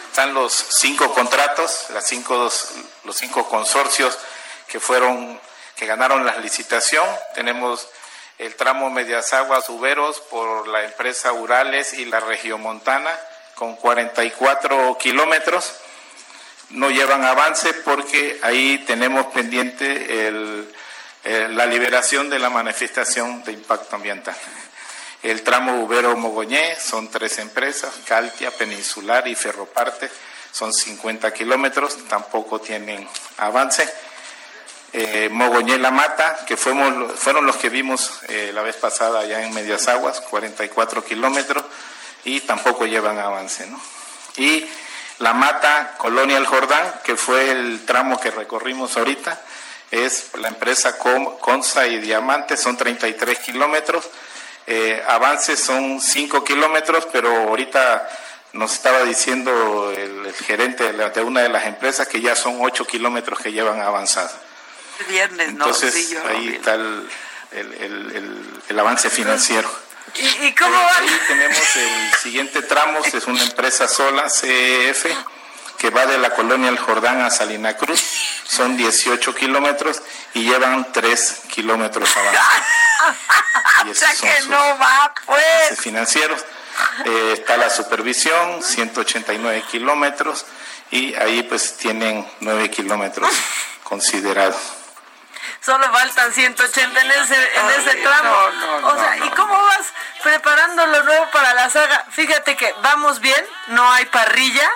Están los cinco contratos, las cinco, los cinco consorcios que fueron, que ganaron la licitación. Tenemos el tramo Medias Aguas Uberos por la empresa Urales y la Regiomontana con 44 kilómetros. No llevan avance porque ahí tenemos pendiente eh, la liberación de la manifestación de impacto ambiental. El tramo Ubero Mogoñé son tres empresas, Caltia, Peninsular y Ferroparte, son 50 kilómetros, tampoco tienen avance. Eh, Mogoñé La Mata, que fueron los que vimos eh, la vez pasada allá en Medias Aguas, 44 kilómetros, y tampoco llevan avance. ¿no? Y La Mata, Colonia El Jordán, que fue el tramo que recorrimos ahorita, es la empresa Consa y Diamante, son 33 kilómetros. Eh, avances son 5 kilómetros, pero ahorita nos estaba diciendo el, el gerente de, la- de una de las empresas que ya son 8 kilómetros que llevan avanzado. Viernes, ¿no? Entonces Sí, yo ahí está el, el- el- el- el avance financiero. ¿Y, y cómo van? Ahí tenemos el siguiente tramo, es una empresa sola, CEF, que va de la colonia El Jordán a Salina Cruz. Son 18 kilómetros y llevan 3 kilómetros. Y O sea que no va, pues. financieros. eh, está la supervisión, 189 kilómetros, y ahí pues tienen 9 kilómetros considerados. Solo faltan 180 en ese, en ese tramo. o sea, ¿y cómo vas preparando lo nuevo para la saga? Fíjate que vamos bien, no hay parrilla,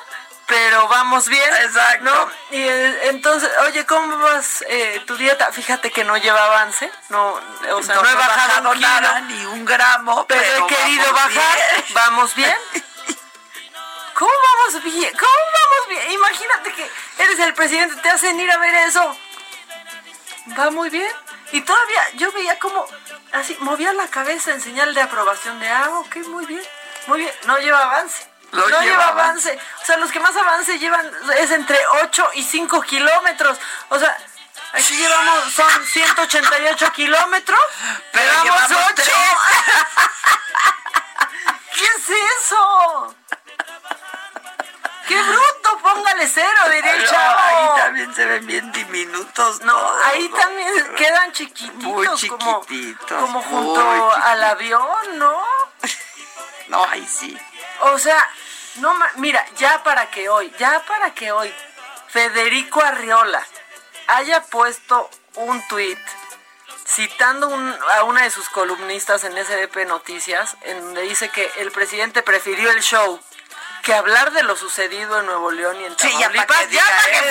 pero vamos bien. Exacto. ¿no? Y eh, entonces, oye, ¿cómo vas eh, tu dieta? Fíjate que no lleva avance, no, o sea, no, he bajado, nada, ni un gramo, pero, pero he querido vamos bajar. bien. ¿Vamos bien? ¿Cómo vamos bien? ¿Cómo vamos bien? Imagínate que eres el presidente, te hacen ir a ver eso. Va muy bien. Y todavía yo veía como así, movía la cabeza en señal de aprobación de, ah, ok, muy bien, muy bien. No lleva avance. No No, lleva avance. O sea, los que más avance llevan es entre 8 y 5 kilómetros. O sea, aquí llevamos, son 188 kilómetros. Pero llevamos llevamos 8. tres. ¿Qué es eso? ¡Qué bruto! Póngale cero, diría el No, chavo. ahí también se ven bien diminutos. No, ahí ¿no? también quedan chiquititos. Muy como- chiquititos, Como, junto chiquititos. al avión, ¿no? No, ahí sí. O sea, no mira, ya para que hoy, ya para que hoy Federico Arriola haya puesto un tuit citando un- a una de sus columnistas en SDP Noticias, en donde dice que el presidente prefirió el show que hablar de lo sucedido en Nuevo León y en Sí, ya para Tamaulipas. que diga para que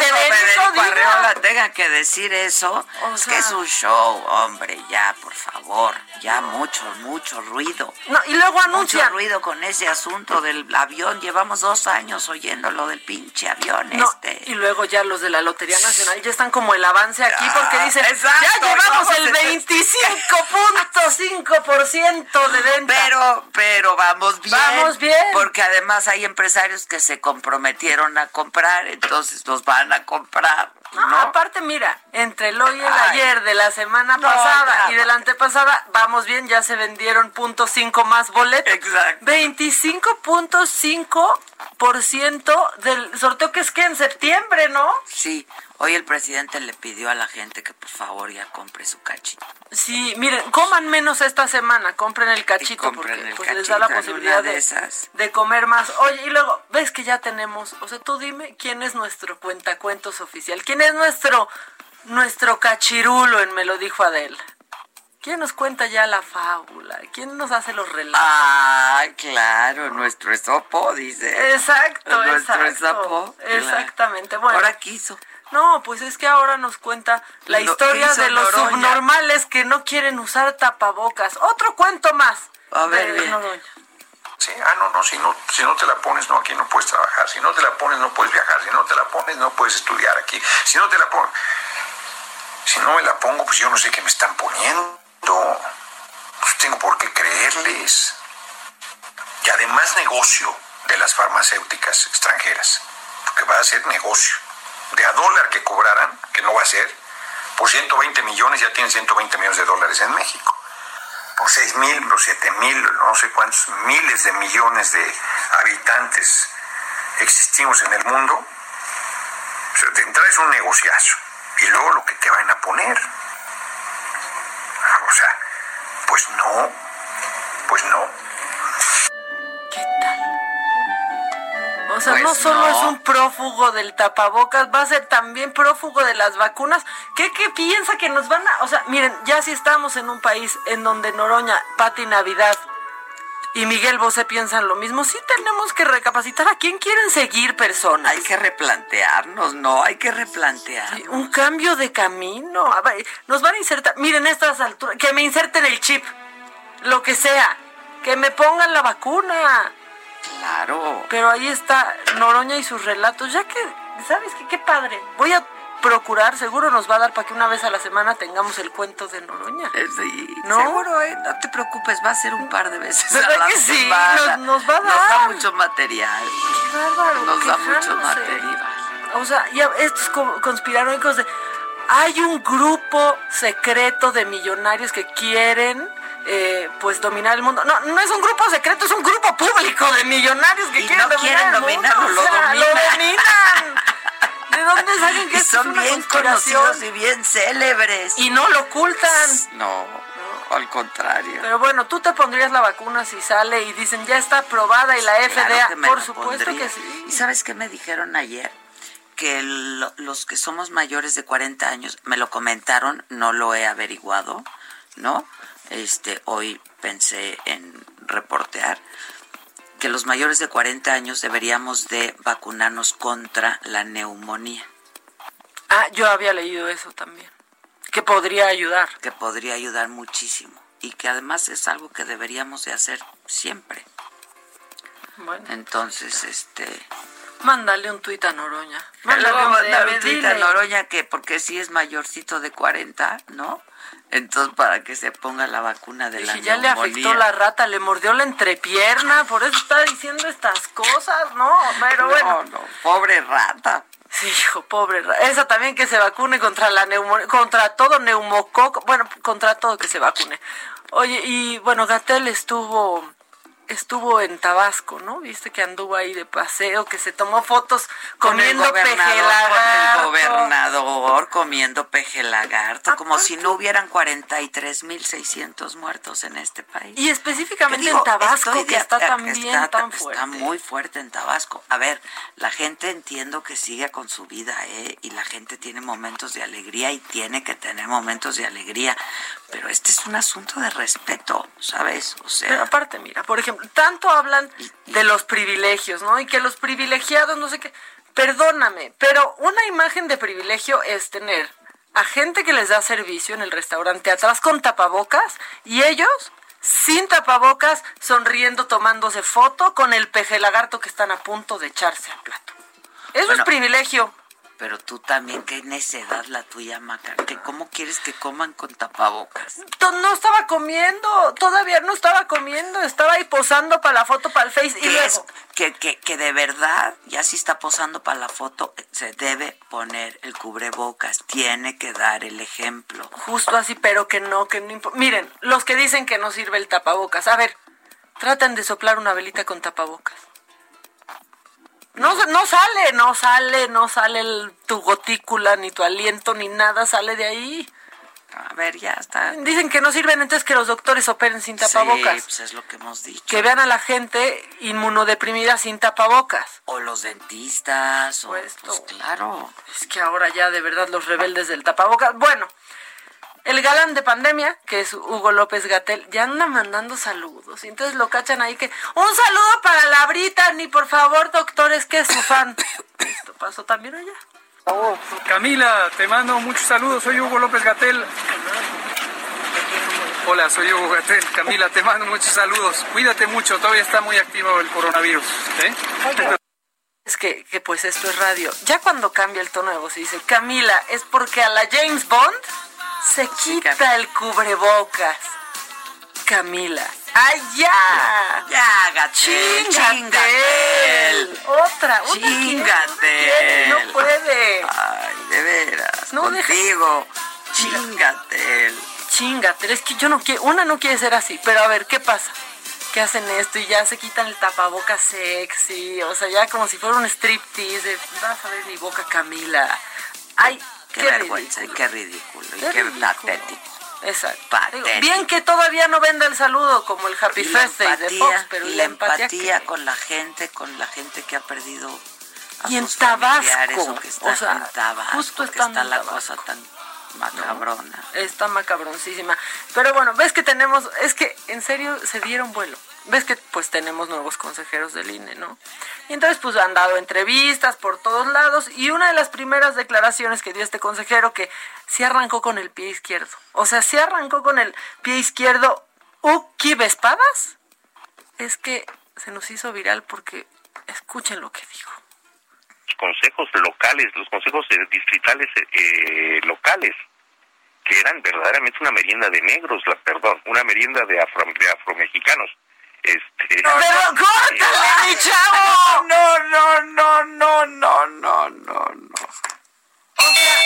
eso. Arreola tenga que decir eso. O sea- que es un show, hombre, ya, por favor. Ya mucho, mucho ruido. No, y luego Mucho anuncian. ruido con ese asunto del avión. Llevamos dos años oyendo lo del pinche avión No, este. y luego ya los de la Lotería Nacional ya están como el avance aquí porque Ah, dicen, exacto, ya llevamos vamos, el este- 25.5% de venta. Pero, pero vamos bien. Vamos bien. Porque además hay empresarios que se comprometieron a comprar, entonces los van a comprar. No, ¿no? aparte, mira, entre el hoy y el Ay. ayer de la semana No, pasada ya. y de la antepasada, vamos bien, ya se vendieron punto cinco más boletos. Exacto. 25.5% del sorteo que es que en septiembre, ¿no? Sí, hoy el presidente le pidió a la gente que por favor ya compre su cachito. Sí, miren, coman menos esta semana, compren el cachito compren porque el pues, les da la posibilidad de de, esas. de comer más. Oye, y luego, ves que ya tenemos, o sea, tú dime quién es nuestro cuentacuentos oficial, quién es nuestro nuestro cachirulo en Me lo dijo Adela. ¿Quién nos cuenta ya la fábula? ¿Quién nos hace los relatos? Ah, claro, nuestro esopo, dice. Exacto, Nuestro exacto. esopo. Exactamente. Bueno, Ahora quiso. No, pues es que ahora nos cuenta la Lo historia de los Noroña. subnormales que no quieren usar tapabocas. Otro cuento más. A ver, bien. Sí, ah, no, no, si no, si no te la pones, no, aquí no puedes trabajar. Si no te la pones, no puedes viajar. Si no te la pones, no puedes estudiar aquí. Si no te la pones, si no me la pongo, pues yo no sé qué me están poniendo. Pues tengo por qué creerles. Y además negocio de las farmacéuticas extranjeras, porque va a ser negocio. De a dólar que cobraran, que no va a ser, por 120 millones ya tienen 120 millones de dólares en México por 6 mil, por 7 mil, no sé cuántos miles de millones de habitantes existimos en el mundo, o sea, de entrada es un negociazo. Y luego lo que te van a poner. O sea, pues no, pues no. ¿Qué tal? O sea, Pues no solo no. es un prófugo del tapabocas, va a ser también prófugo de las vacunas. ¿Qué, qué piensa que nos van a...? O sea, miren, ya si estamos en un país en donde Noroña, Pati Navidad y Miguel Bosé piensan lo mismo, sí tenemos que recapacitar a quién quieren seguir personas. Hay que replantearnos, no, hay que replantear. Un cambio de camino. A ver, nos van a insertar, miren estas alturas, que me inserten el chip, lo que sea, que me pongan la vacuna. Claro. Pero ahí está Noroña y sus relatos. Ya que, ¿sabes qué? Qué padre. Voy a procurar, seguro nos va a dar para que una vez a la semana tengamos el cuento de Noroña. Eh, Sí, ¿No? seguro, eh, no te preocupes, va a ser un par de veces. ¿Verdad a la que sí? Nos- nos va a Nos da dar. mucho material. Qué bárbaro. Nos da mucho quejándose. material. O sea, ya estos co- conspiranoicos de... Hay un grupo secreto de millonarios que quieren... eh, pues dominar el mundo. No, no es un grupo secreto, es un grupo público de millonarios que Y quieren no dominar quieren el dominarlo, mundo. lo O sea, dominan. lo dominan. ¿De dónde saben que Y esto es son una bien conocidos y bien célebres. Y no lo ocultan. No. al contrario. Pero bueno, tú te pondrías la vacuna si sale y dicen ya está aprobada y la FDA, por supuesto que sí. ¿Y sabes qué me dijeron ayer? Que los que somos mayores de 40 años, me lo comentaron, no lo he averiguado, ¿no? Este, hoy pensé en reportear que los mayores de 40 años deberíamos de vacunarnos contra la neumonía. Ah, yo había leído eso también. Que podría ayudar. Que podría ayudar muchísimo. Y que además es algo que deberíamos de hacer siempre. Bueno. Entonces, este... Mándale un tuit a Noroña. Mándale un, tuit a Noroña que porque si es mayorcito de 40, ¿no? Entonces, para que se ponga la vacuna de la ya le afectó la rata, le mordió la entrepierna, por eso está diciendo estas cosas, ¿no? Pero bueno. No, pobre rata. Sí, hijo, pobre rata. Esa también que se vacune contra la neumonía, contra todo neumococo, bueno, contra todo que se vacune. Oye, y bueno, Gatel estuvo estuvo en Tabasco, ¿no? Viste que anduvo ahí de paseo, que se tomó fotos comiendo con peje lagarto. Con el gobernador comiendo peje lagarto, como si no hubieran 43.600 muertos en este país. Y específicamente en Tabasco, que está también tan fuerte. Está muy fuerte en Tabasco. A ver, la gente entiendo que sigue con su vida, ¿eh? Y la gente tiene momentos de alegría y tiene que tener momentos de alegría. Pero este es un asunto de respeto, ¿sabes? O sea. Pero aparte, mira, por ejemplo, tanto hablan de los privilegios, ¿no? Y que los privilegiados, no sé qué. Perdóname, pero una imagen de privilegio es tener a gente que les da servicio en el restaurante atrás con tapabocas y ellos sin tapabocas, sonriendo, tomándose foto con el peje lagarto que están a punto de echarse al plato. Eso es privilegio. Pero tú también, qué necedad la tuya, Maca. Que ¿Cómo quieres que coman con tapabocas? No estaba comiendo, todavía no estaba comiendo, estaba ahí posando para la foto, para el Face. Y luego... que, que, que de verdad, ya si está posando para la foto, se debe poner el cubrebocas, tiene que dar el ejemplo. Justo así, pero que no, que no Miren, los que dicen que no sirve el tapabocas, a ver, tratan de soplar una velita con tapabocas. No, no sale, no sale, no sale tu gotícula, ni tu aliento, ni nada sale de ahí. A ver, ya está. Dicen que no sirven, entonces que los doctores operen sin tapabocas. Sí, pues es lo que hemos dicho. Que vean a la gente inmunodeprimida sin tapabocas. O los dentistas, o, pues claro. Es que ahora ya de verdad los rebeldes del tapabocas. Bueno, el galán de pandemia, que es Hugo López Gatel, ya anda mandando saludos. Y entonces lo cachan ahí que, un saludo para la Britney, por favor, doctores, que es su fan. Esto pasó también allá. Camila, te mando muchos saludos, soy Hugo López Gatel. Hola, soy Hugo Gatel. Camila, te mando muchos saludos. Cuídate mucho, todavía está muy activo el coronavirus. ¿eh? Es que, que pues esto es radio. Ya cuando cambia el tono de voz y dice, Camila, es porque a la James Bond se quita el cubrebocas. Camila. ¡Ay, ya! Ya, Gatel. Chingate. Otra, otra. Chingate. No, puede. Ay, de veras. No contigo. Chingate. Chingate. Es que yo no quiero, una no quiere ser así, pero a ver, ¿qué pasa? Que hacen esto y ya se quitan el tapabocas sexy, o sea, ya como si fuera un striptease, vas a ver mi boca Camila. Ay, Qué, vergüenza y qué ridículo y qué, patético. Exacto. bien que todavía no venda el saludo como el Happy Birthday de Fox, pero y la empatía, con la gente, con la gente que ha perdido a y en Tabasco, que está o sea, en Tabasco, justo está, está la cosa tan macabrona. está macabroncísima. Pero bueno, ves que tenemos, es que en serio se dieron vuelo. Ves que pues tenemos nuevos consejeros del INE, ¿no? Y entonces pues han dado entrevistas por todos lados y una de las primeras declaraciones que dio este consejero que se arrancó con el pie izquierdo. O sea, se arrancó con el pie izquierdo Uki espadas. Es que se nos hizo viral porque escuchen lo que dijo. Los consejos locales, los consejos distritales eh, locales, que eran verdaderamente una merienda de negros, la, perdón, una merienda de, afro, de afromexicanos este, no, pero córtale, mi chavo. No, no, no, no, no, no, no, no. O sea,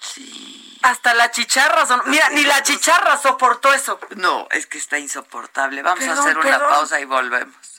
sí. Hasta la chicharra, son... mira, ni la chicharra soportó eso. No, es que está insoportable. Vamos a hacer una pausa y volvemos.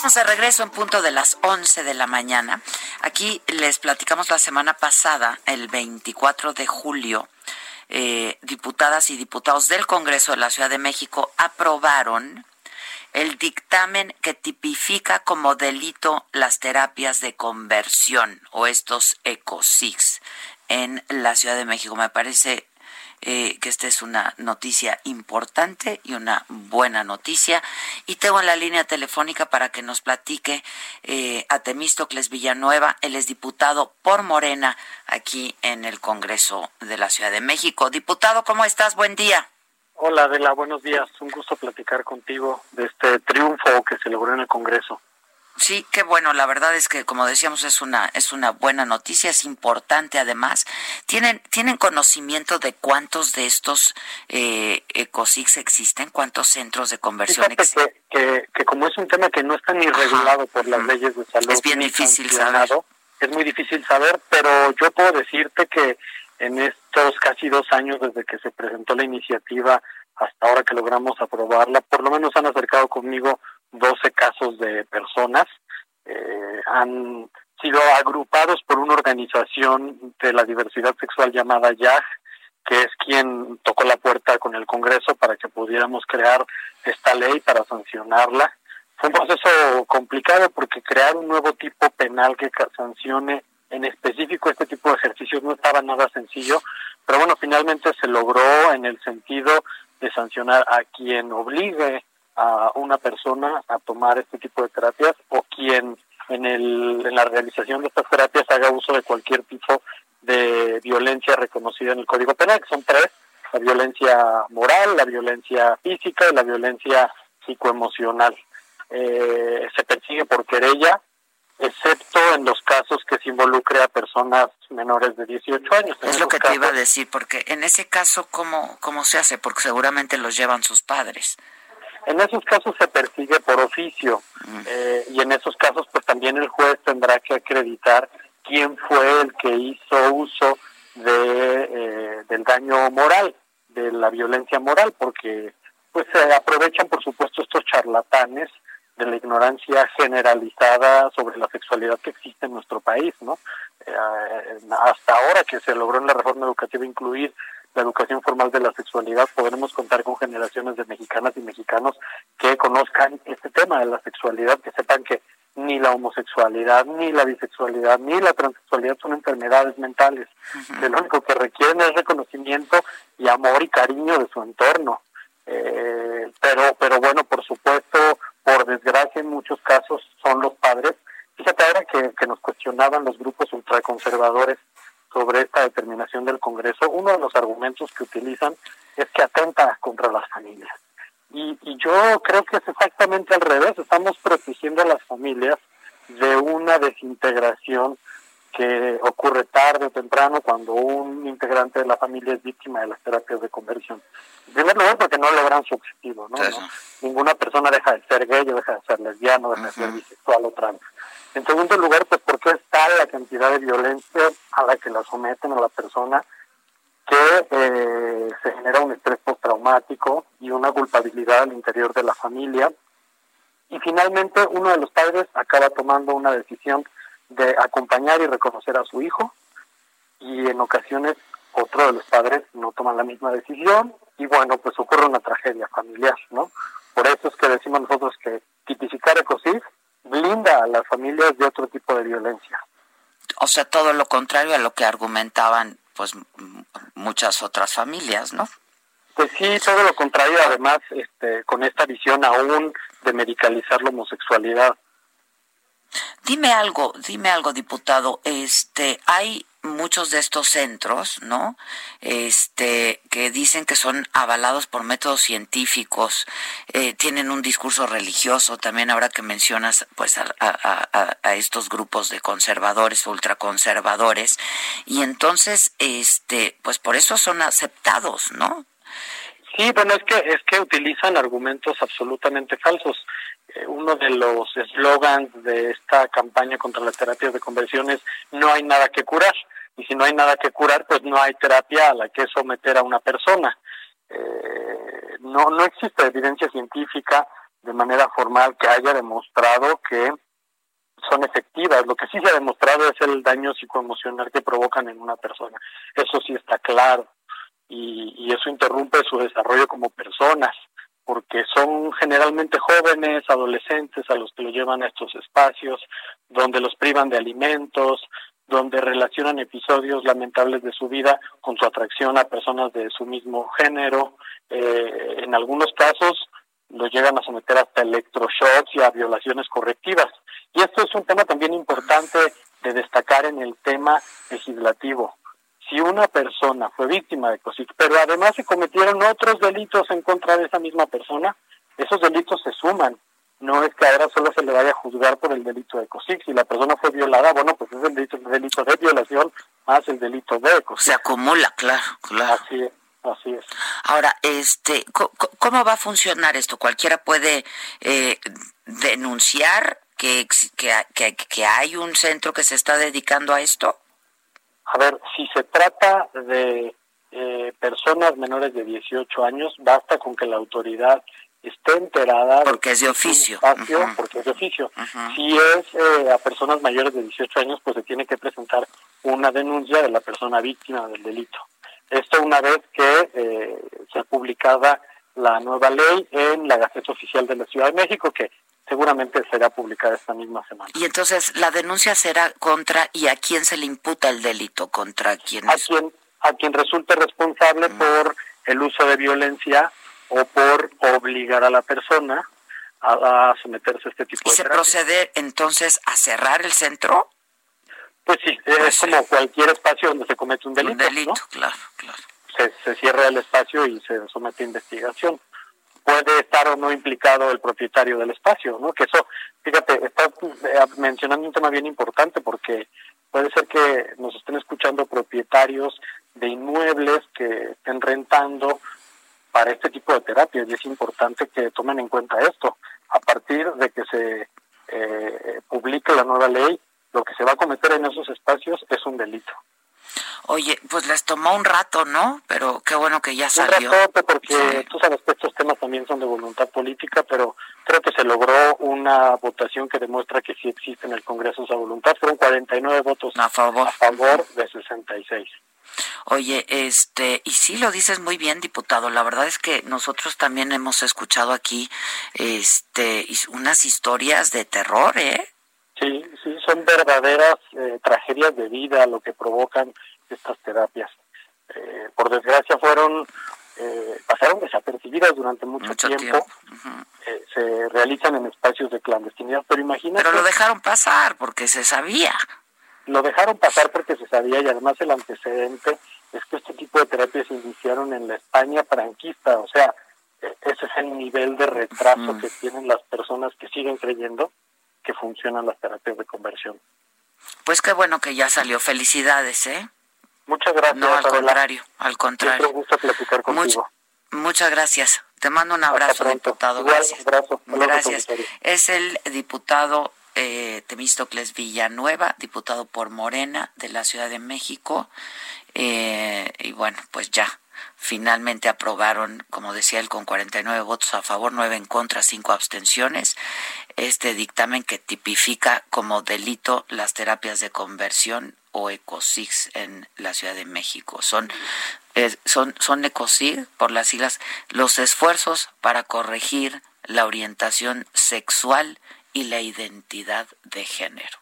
Estamos de regreso en punto de las 11 de la mañana. Aquí les platicamos la semana pasada, el 24 de julio, eh, diputadas y diputados del Congreso de la Ciudad de México aprobaron el dictamen que tipifica como delito las terapias de conversión o estos ECOSIX en la Ciudad de México. Me parece eh, que esta es una noticia importante y una buena noticia. Y tengo en la línea telefónica para que nos platique eh, a Temístocles Villanueva. Él es diputado por Morena aquí en el Congreso de la Ciudad de México. Diputado, ¿cómo estás? Buen día. Hola Adela, buenos días. Un gusto platicar contigo de este triunfo que se logró en el Congreso. Sí, qué bueno. La verdad es que, como decíamos, es una es una buena noticia, es importante. Además, tienen tienen conocimiento de cuántos de estos eh, existen, cuántos centros de conversión existen. Que, que, como es un tema que no está ni regulado por las leyes de salud, es bien difícil saber. Es muy difícil saber, pero yo puedo decirte que en estos casi dos años desde que se presentó la iniciativa hasta ahora que logramos aprobarla, por lo menos han acercado conmigo 12 casos de personas. Eh, han sido agrupados por una organización de la diversidad sexual llamada YAG, que es quien tocó la puerta con el Congreso para que pudiéramos crear esta ley para sancionarla. Fue un proceso complicado porque crear un nuevo tipo penal que sancione en específico este tipo de ejercicios no estaba nada sencillo, pero bueno, finalmente se logró en el sentido de sancionar a quien obligue a una persona a tomar este tipo de terapias o quien en, el, en la realización de estas terapias haga uso de cualquier tipo de violencia reconocida en el Código Penal, que son tres, la violencia moral, la violencia física y la violencia psicoemocional. Eh, se persigue por querella, excepto en los casos que se involucre a personas menores de 18 años. es lo que te iba a decir, porque en ese caso, ¿cómo, ¿cómo se hace? Porque seguramente los llevan sus padres. En esos casos se persigue por oficio eh, y en esos casos pues también el juez tendrá que acreditar quién fue el que hizo uso de eh, del daño moral, de la violencia moral, porque pues se aprovechan por supuesto estos charlatanes de la ignorancia generalizada sobre la sexualidad que existe en nuestro país, ¿no? Eh, hasta ahora que se logró en la reforma educativa incluir la educación formal de la sexualidad, podremos contar con generaciones de mexicanas y mexicanos que conozcan este tema de la sexualidad, que sepan que ni la homosexualidad, ni la bisexualidad, ni la transexualidad son enfermedades mentales. lo único que requieren es reconocimiento y amor y cariño de su entorno. Eh, pero, pero bueno, por supuesto, por desgracia en muchos casos son los padres. Fíjate ahora que, que nos cuestionaban los grupos ultraconservadores sobre esta determinación del Congreso, uno de los argumentos que utilizan es que atenta contra las familias. Y, y yo creo que es exactamente al revés, estamos protegiendo a las familias de una desintegración que ocurre tarde o temprano cuando un integrante de la familia es víctima de las terapias de conversión. En primer lugar, porque no logran su objetivo, ¿no? Ninguna persona deja de ser gay, o deja de ser lesbiano, deja de ser bisexual o trans. En segundo lugar, pues porque es tal la cantidad de violencia a la que la someten a la persona que eh, se genera un estrés postraumático y una culpabilidad al interior de la familia. Y finalmente uno de los padres acaba tomando una decisión de acompañar y reconocer a su hijo y en ocasiones otro de los padres no toman la misma decisión y bueno, pues ocurre una tragedia familiar, ¿no? Por eso es que decimos nosotros que tipificar ECOSIF blinda a las familias de otro tipo de violencia. O sea, todo lo contrario a lo que argumentaban pues muchas otras familias, ¿no? Pues sí, todo lo contrario, además, este, con esta visión aún de medicalizar la homosexualidad. Dime algo, dime algo, diputado. Este, hay muchos de estos centros, ¿no? Este, que dicen que son avalados por métodos científicos, eh, tienen un discurso religioso, también ahora que mencionas, pues, a, a, estos grupos de conservadores, ultraconservadores, y entonces, este, pues por eso son aceptados, ¿no? Sí, bueno, es que, es que utilizan argumentos absolutamente falsos. Uno de los eslogans de esta campaña contra las terapias de conversión es no hay nada que curar. Y si no hay nada que curar, pues no hay terapia a la que someter a una persona. Eh, no, no existe evidencia científica de manera formal que haya demostrado que son efectivas. Lo que sí se ha demostrado es el daño psicoemocional que provocan en una persona. Eso sí está claro. Y eso interrumpe su desarrollo como personas porque son generalmente jóvenes, adolescentes a los que lo llevan a estos espacios, donde los privan de alimentos, donde relacionan episodios lamentables de su vida con su atracción a personas de su mismo género. Eh, en algunos casos los llegan a someter hasta electroshocks y a violaciones correctivas. Y esto es un tema también importante de destacar en el tema legislativo si una persona fue víctima de COSIC, pero además se cometieron otros delitos en contra de esa misma persona, esos delitos se suman. No es que ahora solo se le vaya a juzgar por el delito de COSIC. Si la persona fue violada, bueno, pues es el delito, delito de violación más el delito de COSIC. Se acumula, claro, claro. Así es. Así es. Ahora, este, ¿cómo va a funcionar esto? ¿Cualquiera puede eh, denunciar que, que, que hay un centro que se está dedicando a esto? A ver, si se trata de eh, personas menores de 18 años, basta con que la autoridad esté enterada porque es de oficio. porque es de oficio. Si es eh, a personas mayores de 18 años pues se tiene que presentar una denuncia de la persona víctima del delito. Esto una vez que eh, sea publicada la nueva ley en la Gaceta Oficial de la Ciudad de México que seguramente será publicada esta misma semana. Y entonces la denuncia será contra y a quién se le imputa el delito contra quién a quien a quien resulte responsable mm. por el uso de violencia o por obligar a la persona a, someterse a este tipo ¿Y de se procede entonces a cerrar el centro? Pues sí, es pues como cualquier espacio donde se comete un delito. Un delito, claro, claro. Se, se cierra el espacio y se somete a investigación puede estar o no implicado el propietario del espacio, ¿no? Que eso, fíjate, está eh, mencionando un tema bien importante porque puede ser que nos estén escuchando propietarios de inmuebles que estén rentando para este tipo de terapias y es importante que tomen en cuenta esto. A partir de que se eh, publique la nueva ley, lo que se va a cometer en esos espacios es un delito. Oye, pues les tomó un rato, ¿no? Pero qué bueno que ya salió. Un rato porque tú sabes que estos temas también son de voluntad política, pero creo que se logró una votación que demuestra que sí existe en el Congreso esa voluntad. Fueron 49 votos a favor, a favor de 66. Oye, este, y sí lo dices muy bien, diputado. La verdad es que nosotros también hemos escuchado aquí, este, unas historias de terror, ¿eh? Sí, sí, son verdaderas eh, tragedias de vida lo que provocan estas terapias. Eh, por desgracia fueron eh, pasaron desapercibidas durante mucho, tiempo, se realizan en espacios de clandestinidad, pero imagínate... Pero lo dejaron pasar porque se sabía. Lo dejaron pasar porque se sabía y además el antecedente es que este tipo de terapias se iniciaron en la España franquista, o sea, e, ese es el nivel de retraso que tienen las personas que siguen creyendo que funcionan las terapias de conversión. Pues qué bueno que ya salió. Felicidades, ¿eh? Muchas gracias. No, al contrario, al contrario. un gusto platicar contigo. muchas gracias. Te mando un abrazo, diputado. gracias. Gracias. Es el diputado eh, Temístocles Villanueva, diputado por Morena de la Ciudad de México. Eh, y bueno, pues ya finalmente aprobaron, como decía él, con 49 votos a favor, 9 en contra, 5 abstenciones, este dictamen que tipifica como delito las terapias de conversión o ECOSIG en la Ciudad de México. Son, son, son ECOSIG, por las siglas, los esfuerzos para corregir la orientación sexual y la identidad de género.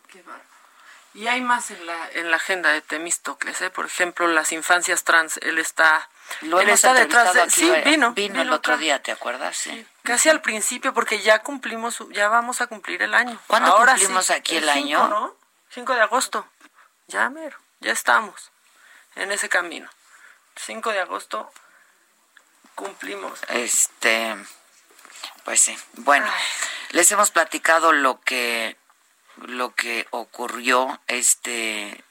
Y hay más en la, en la agenda de Temístocles, ¿eh? por ejemplo, las infancias trans, él está lo Él está detrás de... sí, vino. Vino, el otro día, ¿te acuerdas? Sí. Casi al principio, porque ya cumplimos, ya vamos a cumplir el año. ¿Cuándo cumplimos aquí el, año? 5 de agosto. Ya, mero. ya estamos en ese camino. 5 de agosto cumplimos. Este, pues sí. Bueno, les hemos platicado lo que lo que ocurrió este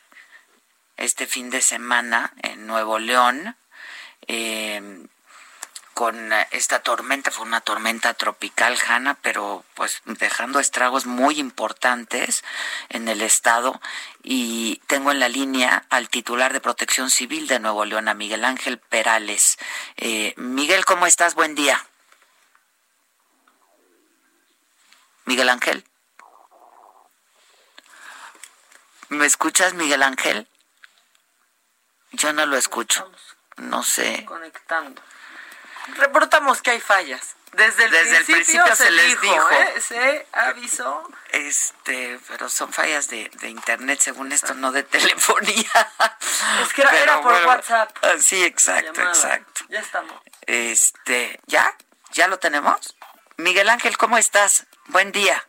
este fin de semana en Nuevo León. Eh, con esta tormenta, fue una tormenta tropical, Hanna, pero pues dejando estragos muy importantes en el estado. Y tengo en la línea al titular de Protección Civil de Nuevo León, a Miguel Ángel Perales. Eh, Miguel, ¿cómo estás? Buen día. Miguel Ángel. ¿Me escuchas, Miguel Ángel? Yo no lo escucho. No sé. Conectando reportamos que hay fallas. Desde el Desde principio, el principio se, les dijo, ¿eh? se avisó. Este, pero son fallas de, de internet, según esto, no de telefonía. Es que era, por WhatsApp. Ah, sí, exacto, exacto. Ya estamos. Este, ¿ya? ¿Ya lo tenemos? Miguel Ángel, ¿cómo estás? Buen día.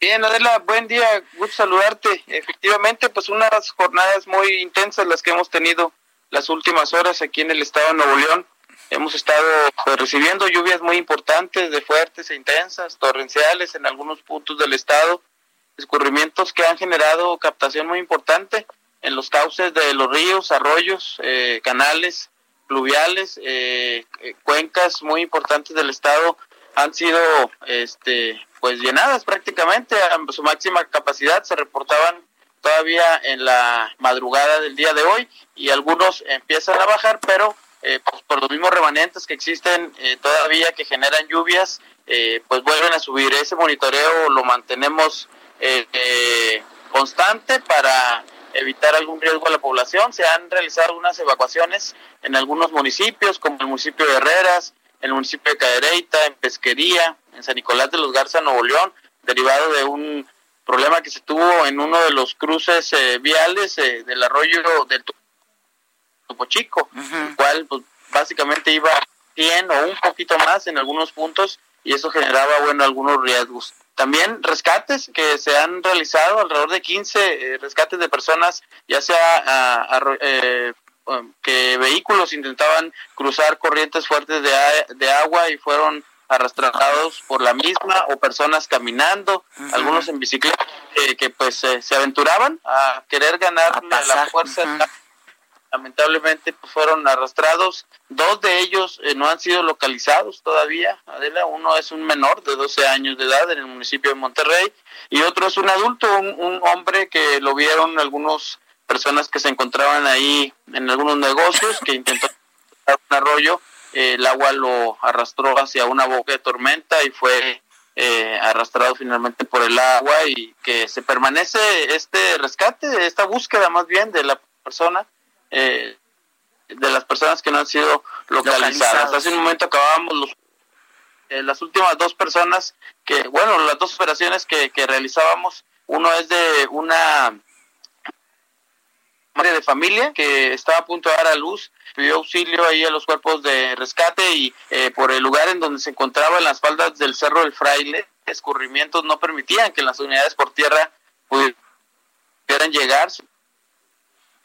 Bien, Adela, buen día, gusto saludarte. Efectivamente, pues unas jornadas muy intensas las que hemos tenido las últimas horas aquí en el estado de Nuevo León Hemos estado pues, recibiendo lluvias muy importantes, de fuertes e intensas, torrenciales en algunos puntos del estado, escurrimientos que han generado captación muy importante en los cauces de los ríos, arroyos, eh, canales fluviales, eh, eh, cuencas muy importantes del estado han sido este pues llenadas prácticamente a su máxima capacidad se reportaban todavía en la madrugada del día de hoy y algunos empiezan a bajar pero eh, pues, por los mismos remanentes que existen eh, todavía que generan lluvias, eh, pues vuelven a subir. Ese monitoreo lo mantenemos constante para evitar algún riesgo a la población. Se han realizado unas evacuaciones en algunos municipios, como el municipio de Herreras, el municipio de Cadereyta, en Pesquería, en San Nicolás de los Garza, Nuevo León, derivado de un problema que se tuvo en uno de los cruces viales del arroyo del Topo Chico, el cual pues, básicamente iba 100 o un poquito más en algunos puntos y eso generaba, bueno, algunos riesgos. También rescates que se han realizado, alrededor de 15 eh, rescates de personas, ya sea eh, um, que vehículos intentaban cruzar corrientes fuertes de, agua y fueron arrastrados por la misma o personas caminando, algunos en bicicleta eh, que pues se aventuraban a querer ganar la, fuerza lamentablemente pues, fueron arrastrados. Dos de ellos eh, no han sido localizados todavía. Adela, uno es un menor de 12 años de edad en el municipio de Monterrey y otro es un adulto, un, hombre que lo vieron algunas personas que se encontraban ahí en algunos negocios que intentó un arroyo. el agua lo arrastró hacia una boca de tormenta y fue eh, arrastrado finalmente por el agua y que se permanece este rescate, esta búsqueda más bien de la persona eh, de las personas que no han sido localizadas. Hace un momento acabamos los, eh, las últimas dos personas que, bueno, las dos operaciones que, que realizábamos, uno es de una madre de familia que estaba a punto de dar a luz, pidió auxilio ahí a los cuerpos de rescate y eh, por el lugar en donde se encontraba en las faldas del Cerro del Fraile, escurrimientos no permitían que las unidades por tierra pudieran llegar,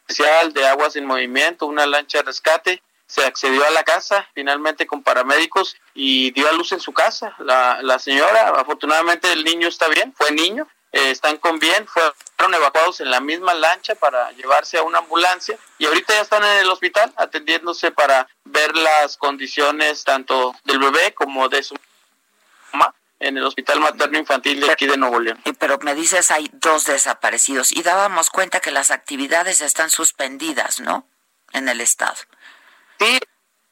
especial de aguas en movimiento, una lancha de rescate, se accedió a la casa finalmente con paramédicos y dio a luz en su casa. La, la señora, afortunadamente el niño está bien, fue niño, eh, están con bien, fueron evacuados en la misma lancha para llevarse a una ambulancia y ahorita ya están en el hospital atendiéndose para ver las condiciones tanto del bebé como de su mamá en el Hospital Materno Infantil de aquí de Nuevo León. Pero me dices hay dos desaparecidos y dábamos cuenta que las actividades están suspendidas, ¿no? En el estado. Sí,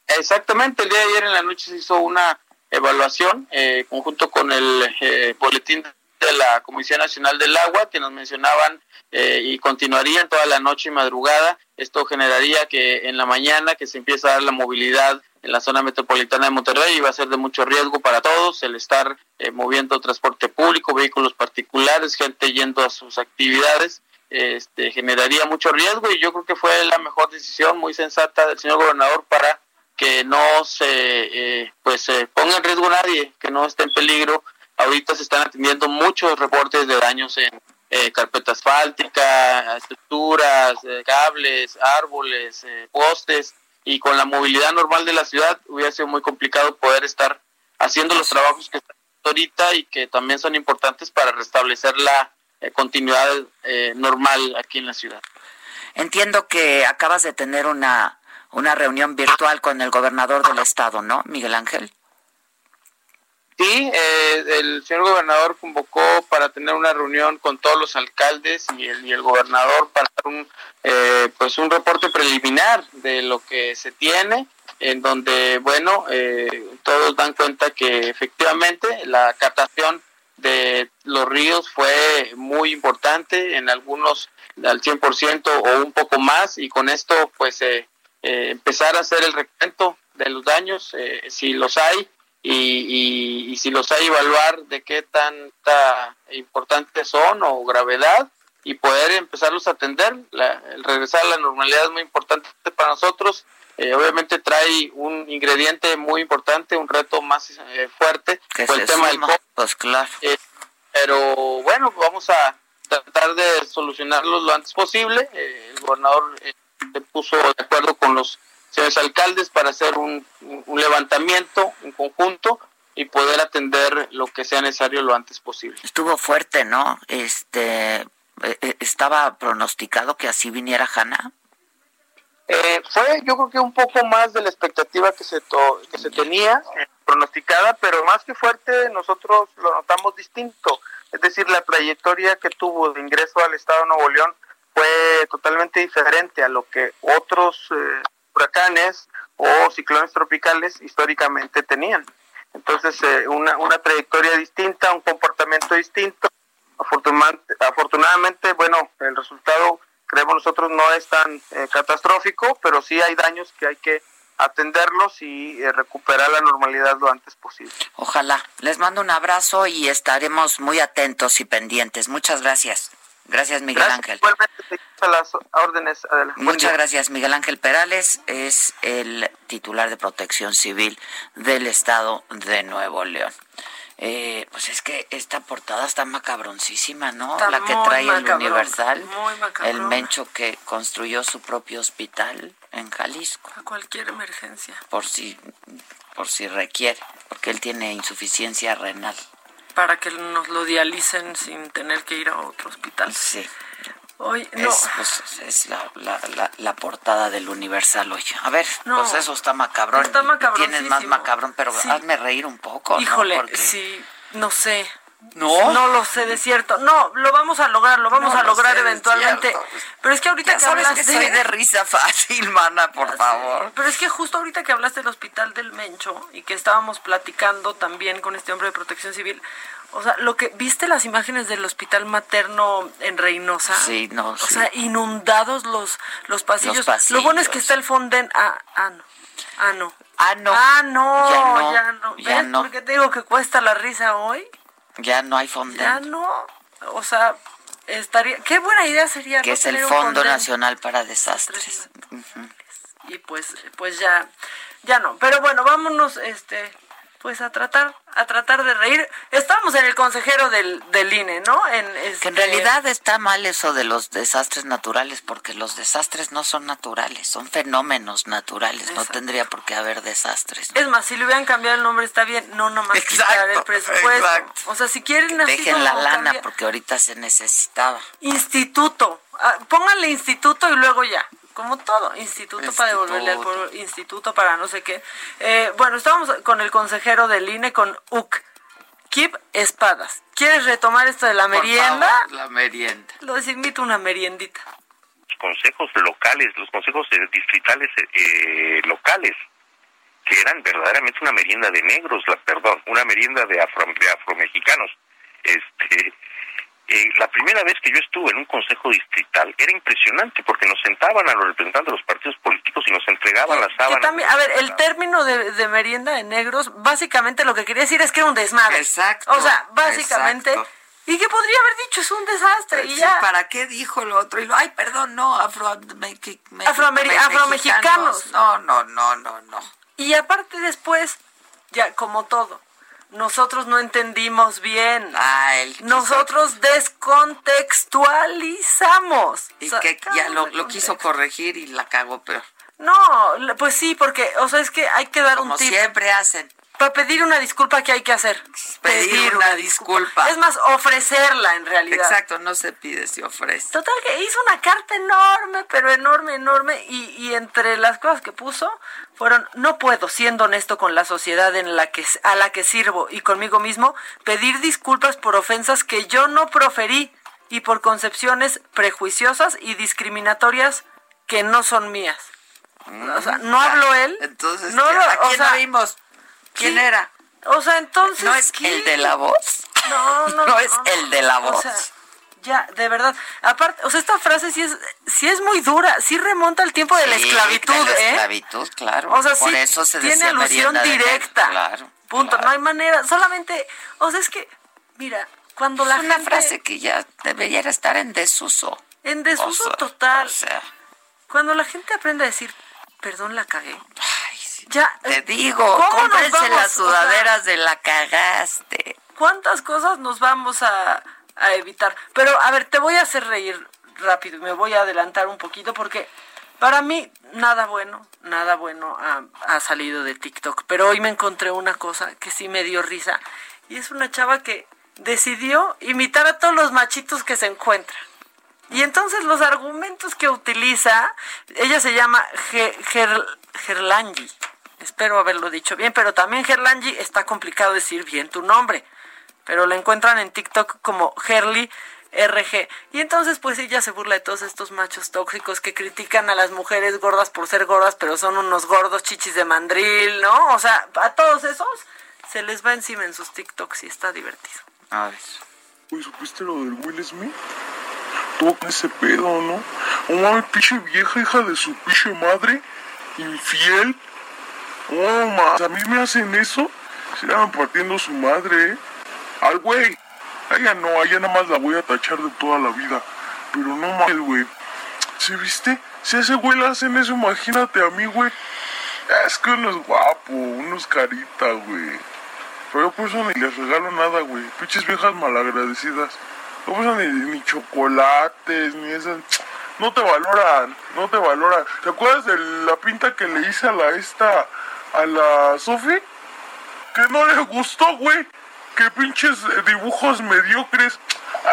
exactamente. El día de ayer en la noche se hizo una evaluación eh, conjunto con el eh, boletín de la Comisión Nacional del Agua que nos mencionaban eh, y continuarían toda la noche y madrugada. Esto generaría que en la mañana que se empieza a dar la movilidad en la zona metropolitana de Monterrey y va a ser de mucho riesgo para todos el estar eh, moviendo transporte público, vehículos particulares, gente yendo a sus actividades. Este, generaría mucho riesgo y yo creo que fue la mejor decisión muy sensata del señor gobernador para que no se eh, pues se ponga en riesgo nadie, que no esté en peligro. Ahorita se están atendiendo muchos reportes de daños en, eh, carpeta asfáltica, estructuras, eh, cables, árboles, eh, postes, y con la movilidad normal de la ciudad hubiera sido muy complicado poder estar haciendo los trabajos que están ahorita y que también son importantes para restablecer la eh, continuidad normal aquí en la ciudad. Entiendo que acabas de tener una, una reunión virtual con el gobernador del estado, ¿no, Miguel Ángel? Sí, eh, el señor gobernador convocó para tener una reunión con todos los alcaldes y el, y el gobernador para un, eh, pues un reporte preliminar de lo que se tiene, en donde, bueno, eh, todos dan cuenta que efectivamente la captación de los ríos fue muy importante, en algunos al 100% o un poco más, y con esto, pues, eh, eh, empezar a hacer el recuento de los daños, eh, si los hay, y, y, y si los hay, evaluar de qué tanta importantes son o gravedad, y poder empezarlos a atender. La, el regresar a la normalidad es muy importante para nosotros. Eh, obviamente trae un ingrediente muy importante, un reto más eh, fuerte, Que fue el tema del suma. Pues claro. Eh, pero bueno, vamos a tratar de solucionarlos lo antes posible. Eh, el gobernador eh, se puso de acuerdo con los señores alcaldes para hacer un, un levantamiento en conjunto y poder atender lo que sea necesario lo antes posible. Estuvo fuerte, ¿no? Este, eh, eh, estaba pronosticado que así viniera Hanna. Eh, fue yo creo que un poco más de la expectativa que se to- que se tenía eh, pronosticada, pero más que fuerte nosotros lo notamos distinto, es decir, la trayectoria que tuvo de ingreso al Estado de Nuevo León fue totalmente diferente a lo que otros eh, huracanes o ciclones tropicales históricamente tenían. Entonces, eh, una, una trayectoria distinta, un comportamiento distinto. Afortunadamente, afortunadamente, bueno, el resultado creemos nosotros no es tan eh, catastrófico, pero sí hay daños que hay que atenderlos y eh, recuperar la normalidad lo antes posible. Ojalá. Les mando un abrazo y estaremos muy atentos y pendientes. Muchas gracias. Gracias, Miguel Gracias, Ángel. A las órdenes. Muchas gracias, Miguel Ángel Perales. Es el titular de Protección Civil del Estado de Nuevo León. Eh, pues es que esta portada está macabroncísima, ¿no? Está La que trae el macabrona, Universal. muy. El Mencho que construyó su propio hospital en Jalisco, A cualquier emergencia. por si, por si requiere, porque él tiene insuficiencia renal. Para que nos lo dialicen sin tener que ir a otro hospital. Sí. Hoy, no. Es, pues, es la, la, la, la portada del Universal hoy. A ver, No. pues eso está macabrón. Está Tienes más macabrón, pero Sí. hazme reír un poco. ¿no? Híjole, Porque- sí, no sé. ¿No? No lo sé de cierto. No, lo vamos a lograr, lo vamos No a lo lograr eventualmente. Pero es que ahorita Ya que sabes hablaste... que soy de risa fácil, mana, por favor. Pero es que justo ahorita que hablaste del hospital del Mencho y que estábamos platicando también con este hombre de protección civil, o sea, lo que viste las imágenes del hospital materno en Reynosa, Sí, no, o sí. sea, inundados los los pasillos. Los Lo bueno es que pasillos. está el fonden, ah, ah no, ah no, Ah, no. ah no, Ya no, ya no, ya ¿ves no. por qué te digo que cuesta la risa hoy? Ya no hay fondo. Ya no, o sea, estaría, qué buena idea sería que no es el Fondo. Nacional para Desastres. Y pues pues ya ya no pero bueno vámonos este pues a tratar a tratar de reír estamos en el consejero del, del INE no en Que este, en realidad está mal eso de los desastres naturales, porque los desastres no son naturales, son fenómenos naturales. No tendría por qué haber desastres. ¿no? es más si le hubieran cambiado el nombre está bien no nomás quitar el presupuesto exacto. o sea si quieren así Dejen la lana, cambiar- porque ahorita se necesitaba. instituto Ah, pónganle instituto y luego ya como todo, instituto, para devolverle al Instituto. pueblo, instituto para no sé qué. Eh, bueno, estábamos con el consejero del INE, con UC. Kip Espadas. ¿Quieres retomar esto de la Por merienda? favor, la merienda. Los invito a una meriendita. los consejos locales, los consejos eh, distritales eh, locales, que eran verdaderamente una merienda de negros, la, perdón, una merienda de, afro, de afromexicanos. Este, eh, la primera vez que yo estuve en un consejo distrital era impresionante porque nos sentaban a los representantes de los partidos políticos y nos entregaban las sábanas. también, a ver, el término de, de merienda de negros, básicamente lo que quería decir es que era un desmadre. Exacto, O sea, básicamente. exacto. Y que podría haber dicho es un desastre. y Sí, ya. ¿Para qué dijo lo otro? Y lo, ay, perdón, no, afro, me- que- me- Afroameri- me- afromexicanos. No, no, no, no, no. Y aparte después, ya como todo, nosotros no entendimos bien. Ah, quiso- Nosotros descontextualizamos. Y O sea, que ya lo, lo quiso corregir y la cagó peor. No, pues sí, porque, o sea, es que hay que dar Como un tip. siempre hacen. Para pedir una disculpa, ¿qué hay que hacer? Pedir una disculpa. Es más, ofrecerla en realidad. Exacto, no se pide, se ofrece. Total que hizo una carta enorme, pero enorme, enorme, y, y entre las cosas que puso fueron, no puedo, siendo honesto con la sociedad en la que, a la que sirvo y conmigo mismo, pedir disculpas por ofensas que yo no proferí y por concepciones prejuiciosas y discriminatorias que no son mías. O sea, no habló él. Entonces, no ¿qué- lo- ¿a o quién sea, oímos? ¿Quién era? O sea, entonces... ¿No es ¿qué? el de la voz? No, no, No es el de la O voz. sea, ya, de verdad. Aparte, o sea, esta frase sí es, sí es muy dura, sí remonta al tiempo de la esclavitud, de la ¿eh? esclavitud, claro. O sea, Por sí, eso se tiene alusión de directa. Claro. Punto, no hay manera, solamente, o sea, es que, mira, cuando la es una gente... frase que ya debería estar en desuso. En desuso O sea, total. O sea, Cuando la gente aprende a decir, perdón, la cagué. Ya, te digo, ¿cómo nos cómprense las O sea, sudaderas de la cagaste. ¿Cuántas cosas nos vamos a, a evitar? Pero, a ver, te voy a hacer reír rápido y me voy a adelantar un poquito porque para mí nada bueno, nada bueno ha, ha salido de TikTok. Pero hoy me encontré una cosa que sí me dio risa y es una chava que decidió imitar a todos los machitos que se encuentra. Y entonces los argumentos que utiliza, ella se llama Ge- Ger- Gerlangi. Espero haberlo dicho bien, pero también Gerlangi está complicado decir bien tu nombre. Pero la encuentran en TikTok como Gerly RG. Y entonces pues ella se burla de todos estos machos tóxicos que critican a las mujeres gordas por ser gordas, pero son unos gordos chichis de mandril, ¿no? O sea, a todos esos se les va encima en sus TikToks y está divertido. A ver. Oye, ¿supiste lo del Will Smith? Tuvo con ese pedo, ¿no? Oh, mames, pinche vieja hija de su pinche madre, infiel. Oh, ma, a mí me hacen eso, se llaman partiendo su madre, ¿eh? Al güey. A ella no, a ella nada más la voy a tachar de toda la vida. Pero no mames, güey. ¿Sí viste? Si a ese güey le hacen eso, imagínate a mí, güey. Es que uno es guapo, uno es carita, güey. Pero yo por eso ni les regalo nada, güey. Pinches viejas malagradecidas. No por eso ni, ni chocolates, ni esas. No te valoran, no te valoran. ¿Te acuerdas de la pinta que le hice a la esta, a la Sofi? Que no le gustó, güey. Que pinches dibujos mediocres.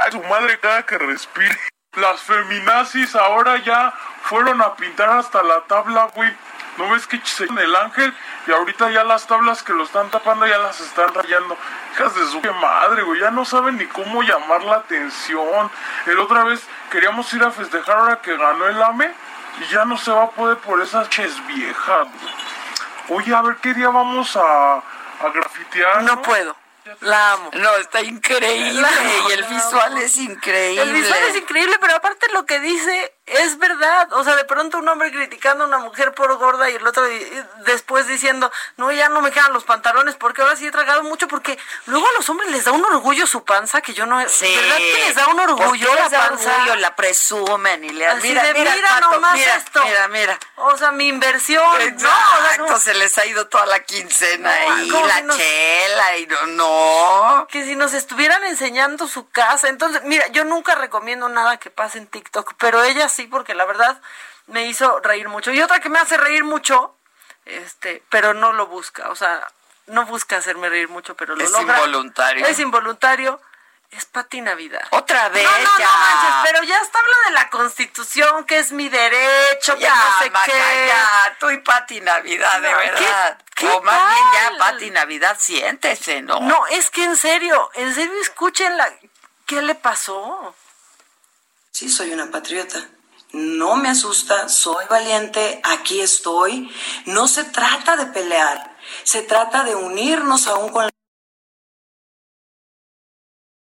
Ay, su madre cada que respire. Las feminazis ahora ya fueron a pintar hasta la tabla, güey. ¿No ves que se el ángel? Y ahorita ya las tablas que lo están tapando ya las están rayando. Hijas de su madre, güey. Ya no saben ni cómo llamar la atención. El otra vez queríamos ir a festejar ahora que ganó el AME. Y ya no se va a poder por esas ches viejas, güey. Oye, a ver qué día vamos a, a grafitear. No puedo. La amo. No, está increíble. La y el visual amo. es increíble. El visual es increíble, pero aparte lo que dice es verdad. O sea, de pronto un hombre criticando a una mujer por gorda y el otro después diciendo, no, ya no me quedan los pantalones porque ahora sí he tragado mucho porque luego a los hombres les da un orgullo su panza que yo no... Sí. ¿Verdad que les da un orgullo ¿Por qué la les da panza? orgullo? La presumen y le Así mira, de, mira, mira, pato, nomás mira, esto. Mira, mira. O sea, mi inversión. ¿no? O sea, se les ha ido toda la quincena No, y la si nos- chela y no, no. que si nos estuvieran enseñando su casa. Entonces, mira, yo nunca recomiendo nada que pase en TikTok, pero ella sí, porque la verdad me hizo reír mucho. Y otra que me hace reír mucho, este, pero no lo busca, o sea, no busca hacerme reír mucho, pero lo Es logra. involuntario. Es involuntario. Es Pati Navidad. Otra vez, No, no, ya. no manches, pero ya está hablando de la constitución, que es mi derecho, que Ya, no sé Maca, qué. ya, tú y Pati Navidad, de verdad. ¿qué- qué o más bien ya? Pati Navidad, siéntese, ¿no? No, es que en serio, en serio escúchenla. ¿Qué le pasó? Sí, soy una patriota. No me asusta, soy valiente, aquí estoy. No se trata de pelear, se trata de unirnos aún con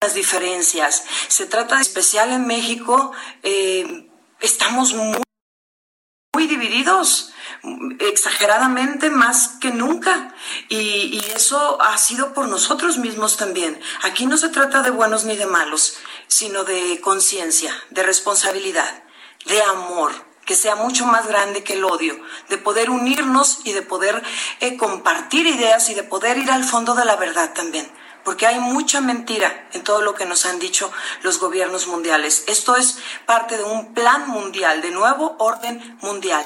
las diferencias. Se trata de especial en México, eh, estamos muy, muy divididos, exageradamente más que nunca. Y, y eso ha sido por nosotros mismos también. Aquí no se trata de buenos ni de malos, sino de conciencia, de responsabilidad, de amor, que sea mucho más grande que el odio, de poder unirnos y de poder eh, compartir ideas y de poder ir al fondo de la verdad también porque hay mucha mentira en todo lo que nos han dicho los gobiernos mundiales. Esto es parte de un plan mundial, de nuevo orden mundial.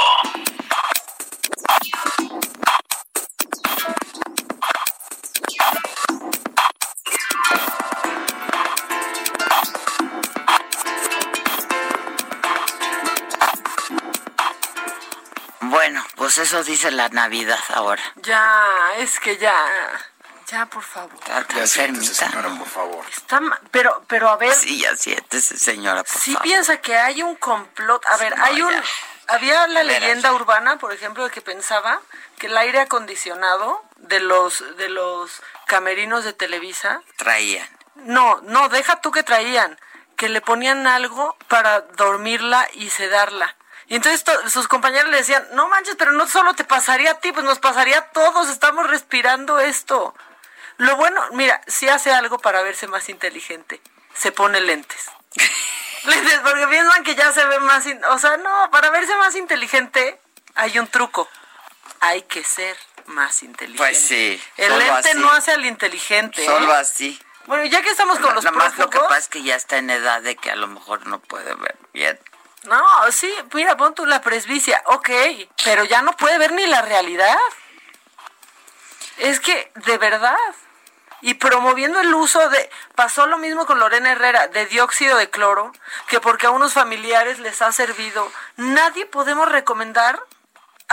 Pues eso dice la Navidad ahora. Ya, es que ya. Ya, por favor. Ya siéntese, señora, por favor. Está pero, pero a ver. Sí, ya siéntese, señora, por Sí favor. piensa que hay un complot. A ver, no, hay un... ya. Había la leyenda urbana, por ejemplo, de que pensaba que el aire acondicionado de los, de los camerinos de Televisa... Traían. No, no, deja tú que traían. Que le ponían algo para dormirla y sedarla. Y entonces to- sus compañeros le decían, no manches, pero no solo te pasaría a ti, pues nos pasaría a todos, estamos respirando esto. Lo bueno, mira, si hace algo para verse más inteligente, se pone lentes. lentes, porque piensan que ya se ve más... O sea, no, para verse más inteligente hay un truco. Hay que ser más inteligente. Pues sí, El solo lente así. no hace al inteligente. Solo ¿eh? así. Bueno, ya que estamos con los Nada más lo que pasa es que ya está en edad de que a lo mejor no puede ver bien. No, sí, mira, pon tú la presbicia, ok, pero ya no puede ver ni la realidad. Es que, de verdad. Y promoviendo el uso de... Pasó lo mismo con Lorena Herrera, de dióxido de cloro, que porque a unos familiares les ha servido. Nadie podemos recomendar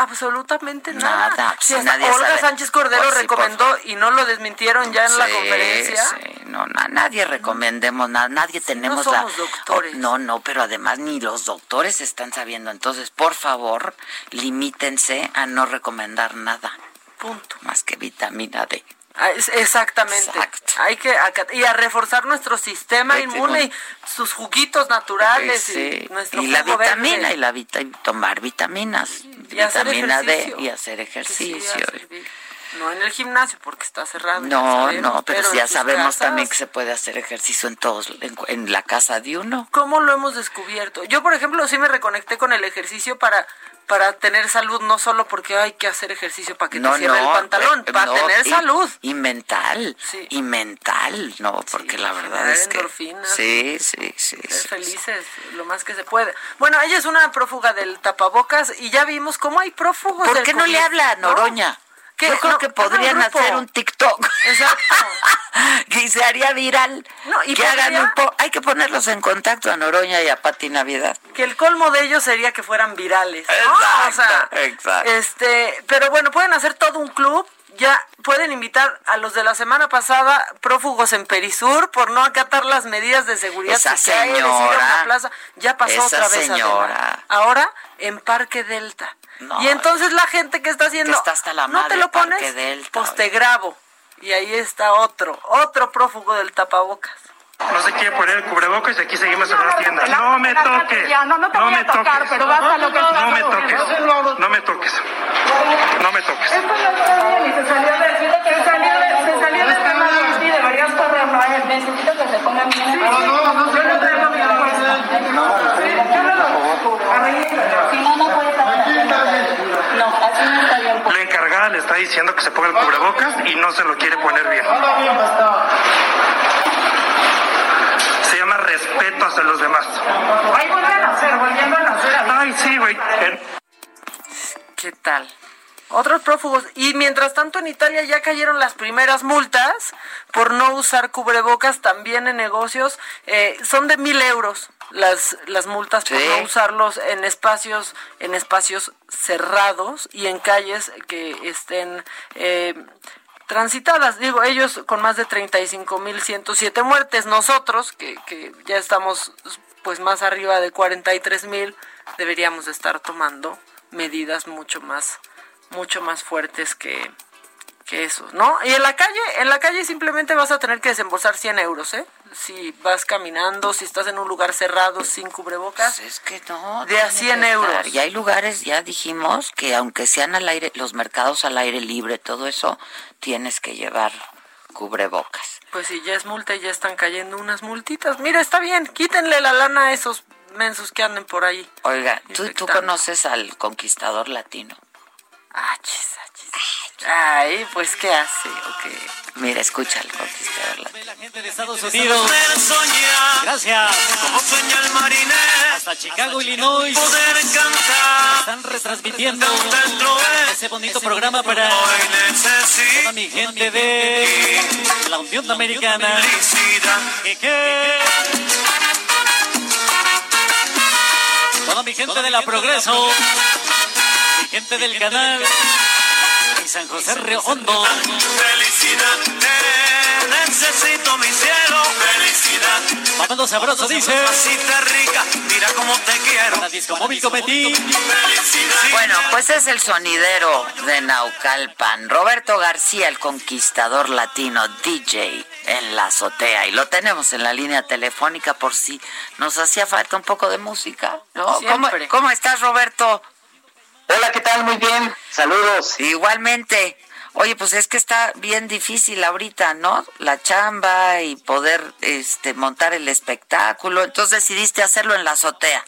absolutamente nada. Nada, Si pues, nadie Olga sabe. Sánchez Cordero Pues sí, recomendó y no lo desmintieron ya en la conferencia. sí, no, na- nadie recomendemos nada, nadie tenemos no la... somos doctores. Oh, no, no, pero además ni los doctores están sabiendo. Entonces, por favor, limítense a no recomendar nada. Punto. Más que vitamina D. Ah, Exactamente. Hay que y a reforzar nuestro sistema inmune y sus juguitos naturales Sí, y nuestro y la verde. vitamina, y la vita, y tomar vitaminas, Y vitamina D y hacer ejercicio. No en el gimnasio porque está cerrado. No, sabemos, no, pero, en ya sabemos casas, también que se puede hacer ejercicio en todos, en, en la casa de uno. ¿Cómo lo hemos descubierto? Yo, por ejemplo, sí me reconecté con el ejercicio para para tener salud, no solo porque hay que hacer ejercicio para que te cierre el pantalón, eh, para no, tener y- salud. Y mental, y mental, no, porque la verdad es que... endorfinas. Sí, sí, sí. Ser sí. felices lo más que se puede. Bueno, ella es una prófuga del tapabocas y ya vimos cómo hay prófugos ¿Por del qué no le habla a ¿no? Noroña? Yo creo No, que podrían hacer un TikTok. Exacto. que se haría viral. No, y que hagan podría- un po- Hay que ponerlos en contacto a Noroña y a Pati Navidad. Que el colmo de ellos sería que fueran virales. ¿no? O sea, exacto. Este, pero bueno, pueden hacer todo un club. Ya pueden invitar a los de la semana pasada, prófugos en Perisur, por no acatar las medidas de seguridad. Esa que a una señora. plaza. Ya pasó Esa otra vez. Adela. señora. Ahora en Parque Delta. No, y entonces la gente que está haciendo. que está hasta la no madre te lo pones, Delta, pues te grabo. Y ahí está otro, otro prófugo del tapabocas. No se quiere poner el cubrebocas y aquí seguimos en una tienda. No me toques. No, no te voy me a tocar, toques. pero basta lo que No me toques. No me toques. No me toques. Esto no está bien y se salió de, se salió de, se salió de tema de ti, deberías correrlo. Necesito que se pongan bien. Sí, no, no, yo no traigo mi yo no lo arreglé. Si no, no puede estar No, así no está bien. Le está diciendo que se ponga el cubrebocas y no se lo quiere poner bien. Se llama respeto hacia los demás. Ahí vuelven a hacer, volviendo a nacer. Ay, sí, güey. En- ¿Qué tal? Otros prófugos. Y mientras tanto en Italia ya cayeron las primeras multas por no usar cubrebocas también en negocios. Eh, son de mil euros las, las multas por Sí. no usarlos en espacios, en espacios cerrados y en calles que estén eh, transitadas. Digo, ellos con más de 35.107 muertes. Nosotros, que, que ya estamos pues más arriba de 43.000, deberíamos de estar tomando medidas mucho más, mucho más fuertes que, que eso, ¿no? Y en la calle, en la calle simplemente vas a tener que desembolsar 100 euros, ¿eh? Si vas caminando, si estás en un lugar cerrado sin cubrebocas. Pues es que no. De a tiene 100 que euros. Y hay lugares, ya dijimos, que aunque sean al aire, los mercados al aire libre, todo eso, tienes que llevar cubrebocas. Pues si ya es multa y ya están cayendo unas multitas. Mira, está bien, quítenle la lana a esos mensos que anden por ahí. Oiga, ¿tú, tú conoces al conquistador latino? Achis, achis. Ay, pues ¿qué hace? Ok. Mira, escucha al conquistador latino. de Estados Unidos. Gracias. Como sueña el marinero. Hasta Chicago, Illinois. Poder cantar. Están retransmitiendo ese bonito programa para toda mi gente de la Unión Americana. Que, que. Toda mi gente de la Progreso. Mi gente del canal. Y San José Río Hondo. Felicidad, te necesito mi cielo. Felicidad. Mamando sabroso dice. Rica, mira cómo te quiero. La disco móvil cometí. Bueno, pues es el sonidero de Naucalpan, Roberto García, el conquistador latino, DJ en la azotea. Y lo tenemos en la línea telefónica por si nos hacía falta un poco de música, ¿no? ¿Cómo, Siempre. cómo estás, Roberto? Hola, ¿qué tal? Muy bien. Saludos. Igualmente. Oye, pues es que está bien difícil ahorita, ¿no? La chamba y poder este montar el espectáculo. Entonces decidiste hacerlo en la azotea.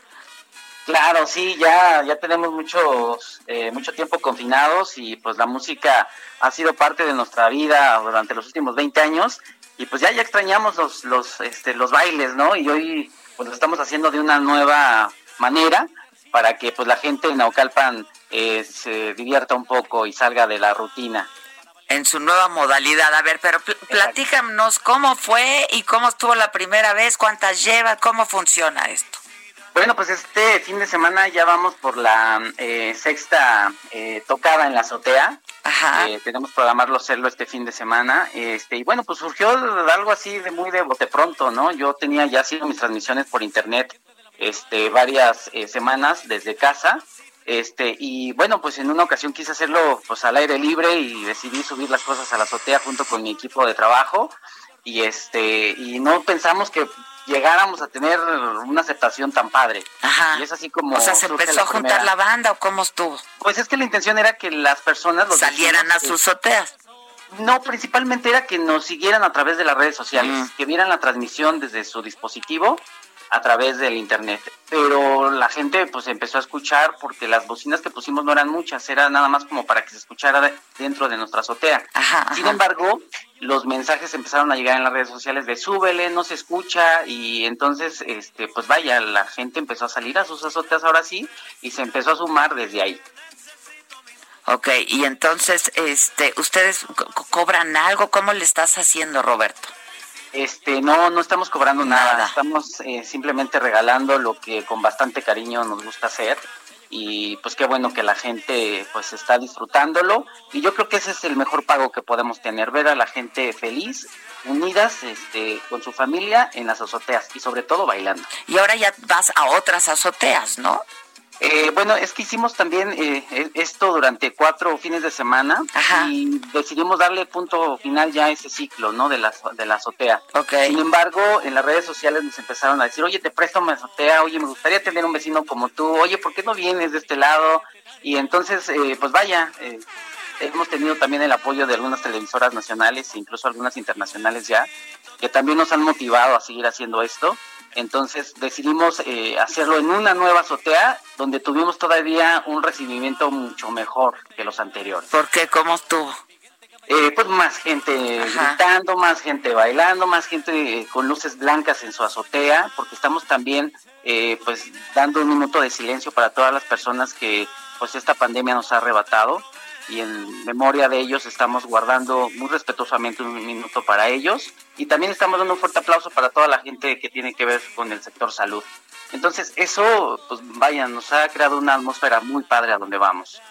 Claro, sí, ya, ya tenemos muchos, eh, mucho tiempo confinados y pues la música ha sido parte de nuestra vida durante los últimos 20 años y pues ya, ya extrañamos los, los, este, los bailes, ¿no? Y hoy pues lo estamos haciendo de una nueva manera para que pues la gente en Naucalpan eh, se divierta un poco y salga de la rutina. En su nueva modalidad. A ver, pero pl- platícanos cómo fue y cómo estuvo la primera vez, cuántas lleva, cómo funciona esto. Bueno, pues este fin de semana ya vamos por la eh, sexta eh, tocada en la azotea. Eh, tenemos programarlo hacerlo este fin de semana. Este, y bueno, pues surgió algo así de muy de bote pronto, ¿no? Yo tenía ya haciendo mis transmisiones por internet este, varias eh, semanas desde casa. Este, y bueno, pues en una ocasión quise hacerlo pues al aire libre y decidí subir las cosas a la azotea junto con mi equipo de trabajo. Y este, y no pensamos que llegáramos a tener una aceptación tan padre. Ajá. Y es así como. O sea, ¿se empezó a juntar primera. la banda o cómo estuvo? Pues es que la intención era que las personas los Salieran vecinos, a sus azoteas. No, principalmente era que nos siguieran a través de las redes sociales, que vieran la transmisión desde su dispositivo a través del internet. Pero la gente pues empezó a escuchar porque las bocinas que pusimos no eran muchas, era nada más como para que se escuchara de- dentro de nuestra azotea. Sin embargo, los mensajes empezaron a llegar en las redes sociales de súbele, no se escucha y entonces este pues vaya, la gente empezó a salir a sus azoteas ahora sí y se empezó a sumar desde ahí. Ok, y entonces, este, ¿ustedes co- co- cobran algo? ¿Cómo le estás haciendo, Roberto? Este, no, no estamos cobrando nada, estamos eh, simplemente regalando lo que con bastante cariño nos gusta hacer y pues qué bueno que la gente pues está disfrutándolo y yo creo que ese es el mejor pago que podemos tener, ver a la gente feliz, unidas este, con su familia en las azoteas y sobre todo bailando. Y ahora ya vas a otras azoteas, ¿no? Eh, bueno, es que hicimos también eh, e- esto durante cuatro fines de semana y decidimos darle punto final ya a ese ciclo, ¿no? De la, de la azotea. Sin embargo, en las redes sociales nos empezaron a decir, oye, te presto mi azotea, oye, me gustaría tener un vecino como tú, oye, ¿por qué no vienes de este lado? Y entonces, eh, pues vaya, eh, hemos tenido también el apoyo de algunas televisoras nacionales e incluso algunas internacionales ya, que también nos han motivado a seguir haciendo esto. Entonces decidimos eh, hacerlo en una nueva azotea donde tuvimos todavía un recibimiento mucho mejor que los anteriores. ¿Por qué? ¿Cómo estuvo? Eh, pues más gente gritando, más gente bailando, más gente eh, con luces blancas en su azotea, porque estamos también eh, pues dando un minuto de silencio para todas las personas que pues esta pandemia nos ha arrebatado y en memoria de ellos estamos guardando muy respetuosamente un minuto para ellos y también estamos dando un fuerte aplauso para toda la gente que tiene que ver con el sector salud. Entonces eso, pues vaya, nos ha creado una atmósfera muy padre a donde vamos.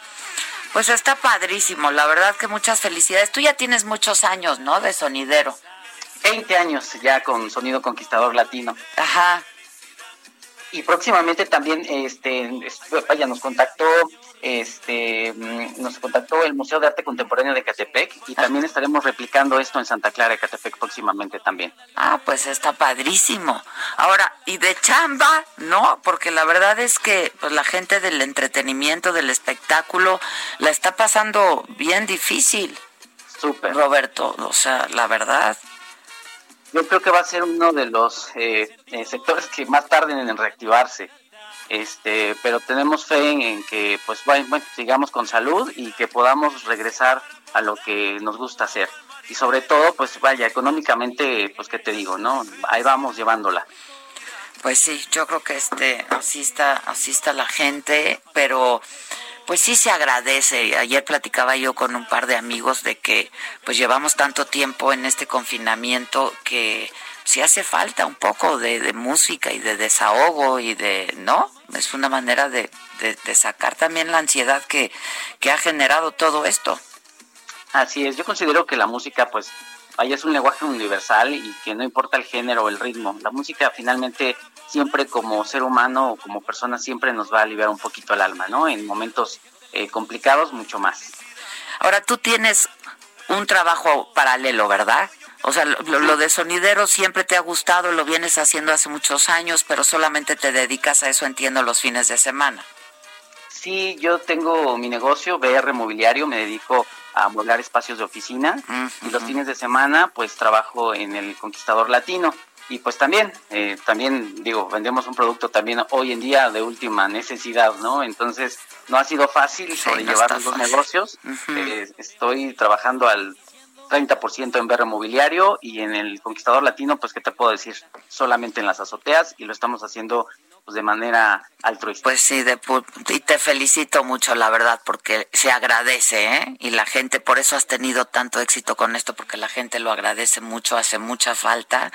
Pues está padrísimo, la verdad que muchas felicidades. Tú ya tienes muchos años, ¿no? De sonidero. 20 años ya con Sonido Conquistador Latino. Ajá. Y próximamente también este vaya nos contactó este mm, nos contactó el Museo de Arte Contemporáneo de Catepec y ah. también estaremos replicando esto en Santa Clara de Catepec próximamente también. Ah, pues está padrísimo. Ahora, y de chamba, ¿no? Porque la verdad es que pues la gente del entretenimiento, del espectáculo la está pasando bien difícil. Súper. Roberto, o sea, la verdad. Yo creo que va a ser uno de los eh, eh, sectores que más tarden en reactivarse. Este, pero tenemos fe en, que pues bueno, sigamos con salud y que podamos regresar a lo que nos gusta hacer. Y sobre todo, pues vaya, económicamente, pues qué te digo, ¿no? Ahí vamos llevándola. Pues sí, yo creo que este así está, así está la gente, pero pues sí se agradece. Ayer platicaba yo con un par de amigos de que pues llevamos tanto tiempo en este confinamiento que sí hace falta un poco de, música y de desahogo y de, ¿no? Es una manera de, de, sacar también la ansiedad que, que ha generado todo esto. Así es, yo considero que la música pues vaya es un lenguaje universal y que no importa el género o el ritmo. La música finalmente siempre como ser humano o como persona siempre nos va a aliviar un poquito el alma, ¿no? En momentos eh, complicados mucho más. Ahora tú tienes un trabajo paralelo, ¿verdad? O sea, lo, de sonidero siempre te ha gustado, lo vienes haciendo hace muchos años, pero solamente te dedicas a eso, entiendo, los fines de semana. Sí, yo tengo mi negocio, BR Mobiliario, me dedico a amueblar espacios de oficina y los fines de semana pues trabajo en el Conquistador Latino y pues también, eh, también digo, vendemos un producto también hoy en día de última necesidad, ¿no? Entonces, no ha sido fácil sobrellevar los negocios. Eh, estoy trabajando al 30% en BR Mobiliario y en el Conquistador Latino, pues, ¿qué te puedo decir? Solamente en las azoteas y lo estamos haciendo pues, de manera altruista. Pues sí, de, y te felicito mucho, la verdad, porque se agradece, ¿eh? Y la gente, por eso has tenido tanto éxito con esto, porque la gente lo agradece mucho, hace mucha falta.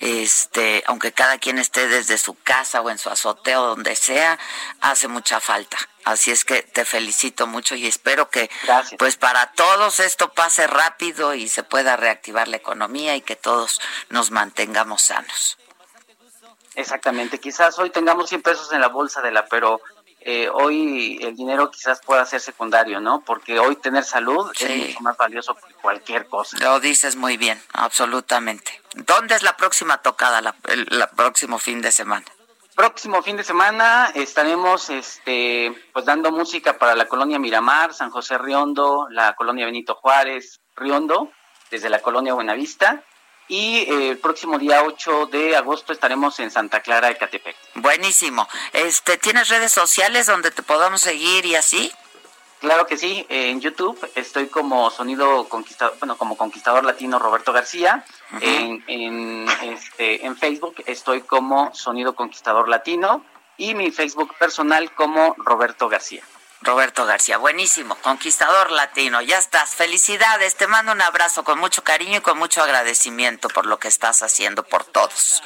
Este, aunque cada quien esté desde su casa o en su azotea o donde sea, hace mucha falta. Así es que te felicito mucho y espero que pues para todos esto pase rápido y se pueda reactivar la economía y que todos nos mantengamos sanos. Exactamente, quizás hoy tengamos 100 pesos en la bolsa de la, pero eh, hoy el dinero quizás pueda ser secundario, ¿no? Porque hoy tener salud es mucho más valioso que cualquier cosa. Lo dices muy bien, absolutamente. ¿Dónde es la próxima tocada, la, el próximo fin de semana? Próximo fin de semana estaremos este, pues dando música para la colonia Miramar, San José Riondo, la colonia Benito Juárez, Riondo, desde la colonia Buenavista y eh, el próximo día 8 de agosto estaremos en Santa Clara de Catepec. Buenísimo. Este, ¿Tienes redes sociales donde te podamos seguir y así? Claro que sí, en YouTube estoy como sonido conquistador, bueno, como conquistador latino Roberto García. en, en, este, en Facebook estoy como sonido conquistador latino y mi Facebook personal como Roberto García. Roberto García, buenísimo, conquistador latino, ya estás. Felicidades, te mando un abrazo con mucho cariño y con mucho agradecimiento por lo que estás haciendo por todos.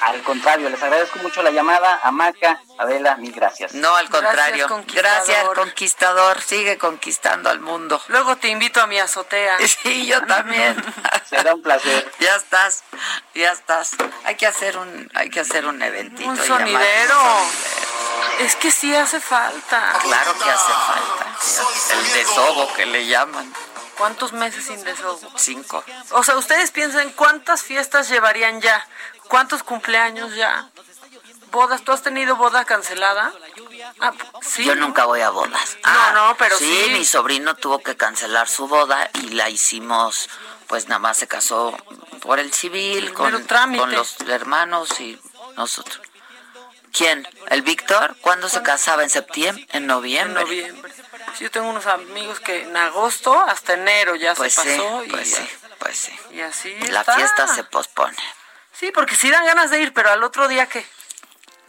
Al contrario, les agradezco mucho la llamada. a Maca, Adela, mil gracias. No, al contrario. Gracias conquistador. Sigue conquistando al mundo. Luego te invito a mi azotea. Sí, yo también. Será un placer. Ya estás, ya estás. Hay que hacer un, hay que hacer un eventito. Un sonidero. Es que sí hace falta. Claro que hace falta. El desogo que le llaman. ¿Cuántos meses sin desogo? Cinco. O sea, ustedes piensan cuántas fiestas llevarían ya, cuántos cumpleaños ya, bodas. ¿Tú has tenido boda cancelada? Ah, ¿sí? Yo nunca voy a bodas. no, ah, no, pero sí, sí. mi sobrino tuvo que cancelar su boda y la hicimos, pues nada más se casó por el civil, con, con los hermanos y nosotros. ¿Quién? ¿El Víctor? ¿Cuándo se casaba? ¿En septiembre? ¿En noviembre? En noviembre. yo tengo unos amigos que en agosto hasta enero ya se pues pasó. Sí, pues sí, pues sí. Y así La fiesta se pospone. Sí, porque sí dan ganas de ir, pero al otro día, ¿qué?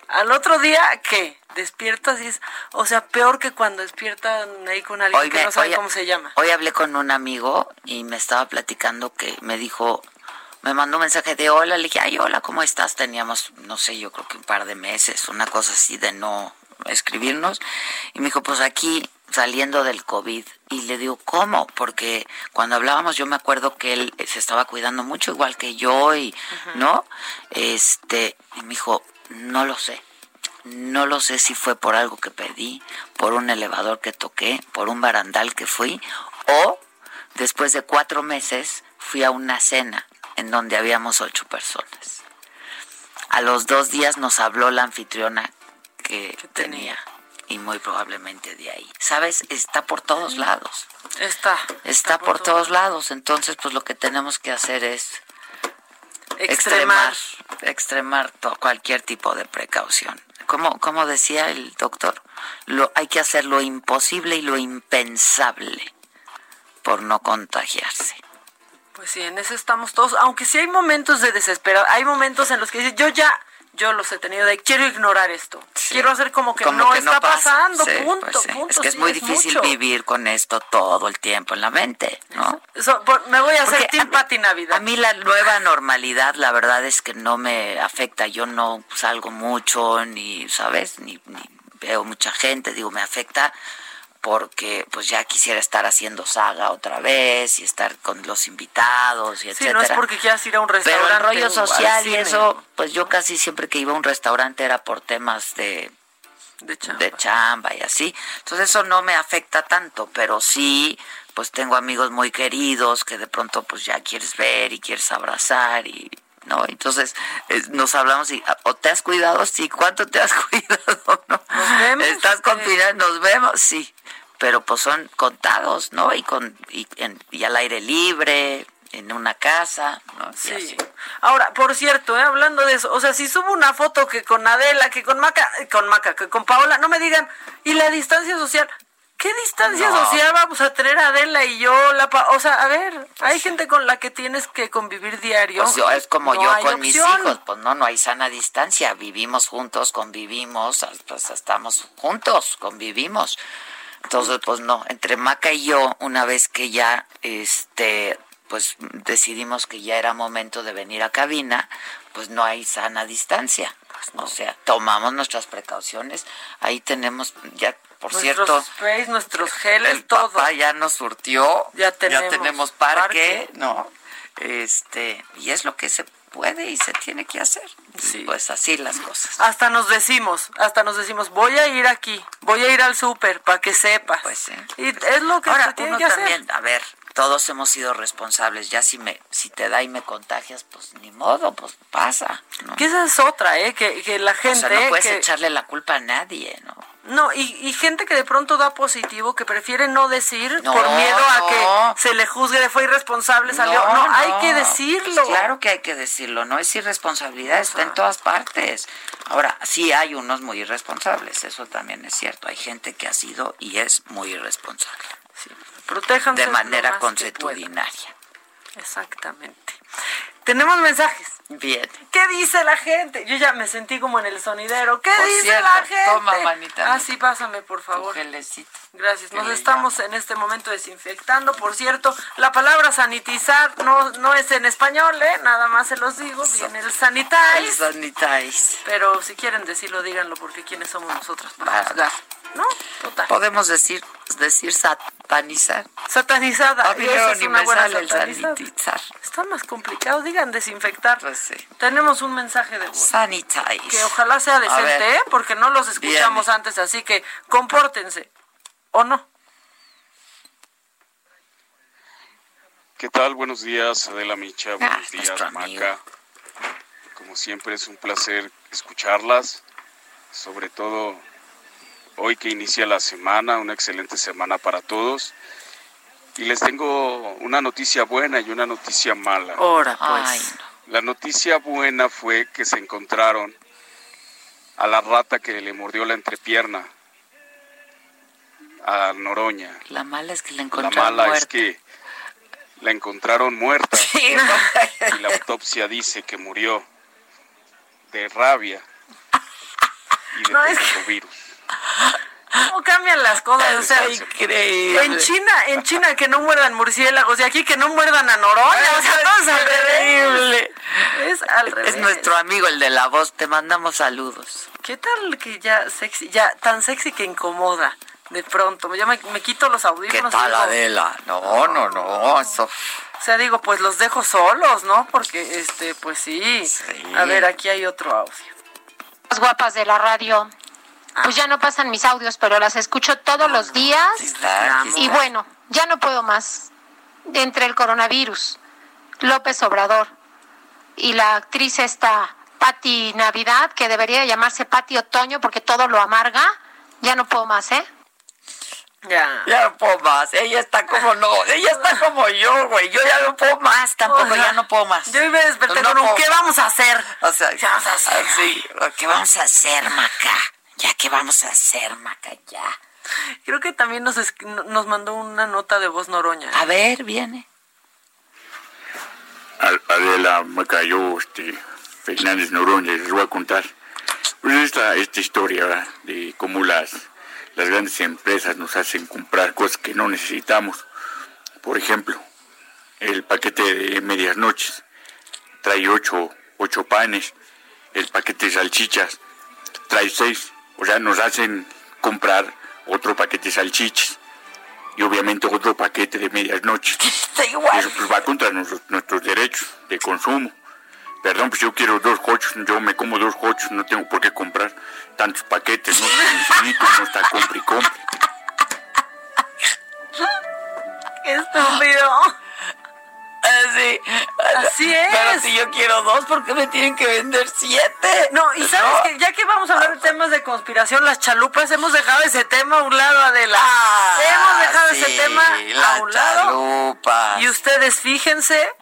Al otro día, ¿qué? Despiertas y es, o sea, peor que cuando despiertan ahí con alguien que no sabe cómo se llama. Hoy hablé con un amigo y me estaba platicando que me dijo, me mandó un mensaje de hola, le dije, ay, hola, ¿cómo estás? Teníamos, no sé, yo creo que un par de meses, una cosa así de no escribirnos. Y me dijo, pues aquí saliendo del COVID. Y le digo, ¿cómo? Porque cuando hablábamos yo me acuerdo que él se estaba cuidando mucho, igual que yo, y, ¿no? Este, y me dijo, no lo sé. No lo sé si fue por algo que pedí, por un elevador que toqué, por un barandal que fui, o después de cuatro meses fui a una cena en donde habíamos ocho personas. A los dos días nos habló la anfitriona que tenía y muy probablemente de ahí. ¿Sabes? Está por todos lados. Está. Está, por, todos lados. Entonces, pues lo que tenemos que hacer es extremar, extremar, cualquier tipo de precaución. Como, como decía el doctor, lo, hay que hacer lo imposible y lo impensable por no contagiarse. Pues sí, en eso estamos todos, aunque sí hay momentos de desespero, hay momentos en los que dices, yo ya yo los he tenido de quiero ignorar esto, quiero hacer como que no está pasando, pues punto, Es que es muy difícil vivir con esto todo el tiempo en la mente, ¿no? me voy a hacer Team Navidad. A mí la nueva normalidad, la verdad es que no me afecta, yo no salgo mucho, ni, ¿sabes? Ni, ni veo mucha gente, digo, me afecta porque pues ya quisiera estar haciendo saga otra vez y estar con los invitados y etcétera. Sí, no es porque quieras ir a un restaurante. Pero el rollo social y eso, pues yo casi siempre que iba a un restaurante era por temas de de chamba. de chamba y así. Entonces eso no me afecta tanto, pero sí pues tengo amigos muy queridos que de pronto pues ya quieres ver y quieres abrazar y ¿no? Entonces nos hablamos y, o te has cuidado, sí, ¿cuánto te has cuidado? ¿no? Nos vemos. ¿Estás confinado? Nos vemos, sí pero pues son contados, ¿no? Y con y, y al aire libre, en una casa, ¿no? Sí. Ahora, por cierto, ¿eh? hablando de eso, o sea, si subo una foto que con Adela, que con Maca, con Maca, que con Paola, no me digan, ¿y la distancia social? ¿Qué distancia social vamos a tener Adela y yo? La o sea, a ver, hay gente con la que tienes que convivir diario. Pues yo, es como yo con mis hijos, pues no, no hay sana distancia, vivimos juntos, convivimos, pues estamos juntos, convivimos. Entonces, pues no, entre Maca y yo, una vez que ya, este, pues decidimos que ya era momento de venir a cabina, pues no hay sana distancia. Pues O sea, tomamos nuestras precauciones. Ahí tenemos, ya, por nuestros cierto. Sprays, nuestros geles, el todo. Papá ya nos surtió. Ya tenemos, ya tenemos parque, ¿no? Este, y es lo que se puede y se tiene que hacer. Sí. Pues así las cosas. Hasta nos decimos, hasta nos decimos, voy a ir aquí, voy a ir al súper para que sepas. Pues sí. Y es lo que Ahora, se tiene uno que también, hacer. a ver, todos hemos sido responsables. Ya si me, si te da y me contagias, pues ni modo, pues pasa. ¿no? Que esa es otra, ¿eh? Que, que la gente. O sea, no puedes que... echarle la culpa a nadie, ¿no? No, y, y, gente que de pronto da positivo, que prefiere no decir no, por miedo a que se le juzgue de fue irresponsable, salió. No, no hay que decirlo. Pues claro que hay que decirlo, no es irresponsabilidad, está en todas partes. Ahora, sí hay unos muy irresponsables, eso también es cierto. Hay gente que ha sido y es muy irresponsable. Sí. Protéjanse de manera consuetudinaria. Exactamente. Tenemos mensajes. Bien. ¿Qué dice la gente? Yo ya me sentí como en el sonidero. ¿Qué por dice cierto, la gente? Toma, manita. Ah, sí, pásame, por favor. Gracias. Nos estamos en este momento desinfectando. Por cierto, la palabra sanitizar no, no es en español, ¿eh? Nada más se los digo. Viene el sanitize. El sanitize. Pero si quieren decirlo, díganlo, porque ¿quiénes somos nosotros para? ¿No? Total. Podemos decir, decir satanizar. Satanizada. A mí no, ni me sale el sanitizar. Está más complicado. Digan desinfectar. Pues sí. Tenemos un mensaje de voz. Sanitize. Que ojalá sea decente, ¿eh? Porque no los escuchamos Bien. antes, así que compórtense. ¿O no? ¿Qué tal? Buenos días, Adela Micha. Ah, Buenos días, Maca. Como siempre es un placer escucharlas, sobre todo hoy que inicia la semana, una excelente semana para todos. Y les tengo una noticia buena y una noticia mala. Ahora, pues. Ay, La noticia buena fue que se encontraron a la rata que le mordió la entrepierna a Noroña. La mala es que la La encontraron mala muerta. es que la encontraron muerta Sí, y la autopsia dice que murió de rabia y de No, es que- penovirus. ¿Cómo cambian las cosas? O sea, increíble. en China, en China que no muerdan murciélagos y aquí que no muerdan a Noroña. O sea, todo es al revés. Es al revés. Es nuestro amigo el de la voz, te mandamos saludos. ¿Qué tal que ya sexy, ya tan sexy que incomoda de pronto? Ya me, me quito los ¿Qué audífonos. y tal digo, Adela? No, no, no, eso. O sea, digo, pues los dejo solos, ¿no? Porque, este, pues sí. Sí. A ver, aquí hay otro audio. guapas de la radio. Pues ya no pasan mis audios, pero las escucho todos los días. Y bueno, ya no puedo más. Entre el coronavirus, López Obrador y la actriz esta Patti Navidad, que debería llamarse Patti Otoño porque todo lo amarga, ya no puedo más, ¿eh? Ya. Ya no puedo más. Ella está como no. Ella está como yo, güey. Yo ya no puedo más. Tampoco, ya no puedo más. Yo me desperté con un ¿qué vamos a hacer? O sea, ¿qué vamos a hacer? Sí, ¿qué vamos a hacer, Maca? Ya, ¿qué vamos a hacer, Maca? Ya. Creo que también nos, nos mandó una nota de voz Noroña. A ver, viene. Adela, Maca, yo, este, Fernández Noroña, les voy a contar. Pues esta, esta historia de cómo las las grandes empresas nos hacen comprar cosas que no necesitamos. Por ejemplo, el paquete de medias noches trae ocho, ocho panes, el paquete de salchichas trae seis, o sea, nos hacen comprar otro paquete de salchichas y obviamente otro paquete de medias noches. Eso pues va contra nuestros derechos de consumo. Perdón, pues yo quiero dos cochos, yo me como dos cochos, no tengo por qué comprar tantos paquetes, no no está compre y compre. ¡Qué estúpido! Así, Así es. Pero si yo quiero dos, ¿por qué me tienen que vender siete? No, y sabes que ya que vamos a hablar de temas de conspiración, las chalupas, hemos dejado ese tema a un lado, Adela. Ah, hemos dejado ese tema a un lado. Chalupas. Y ustedes fíjense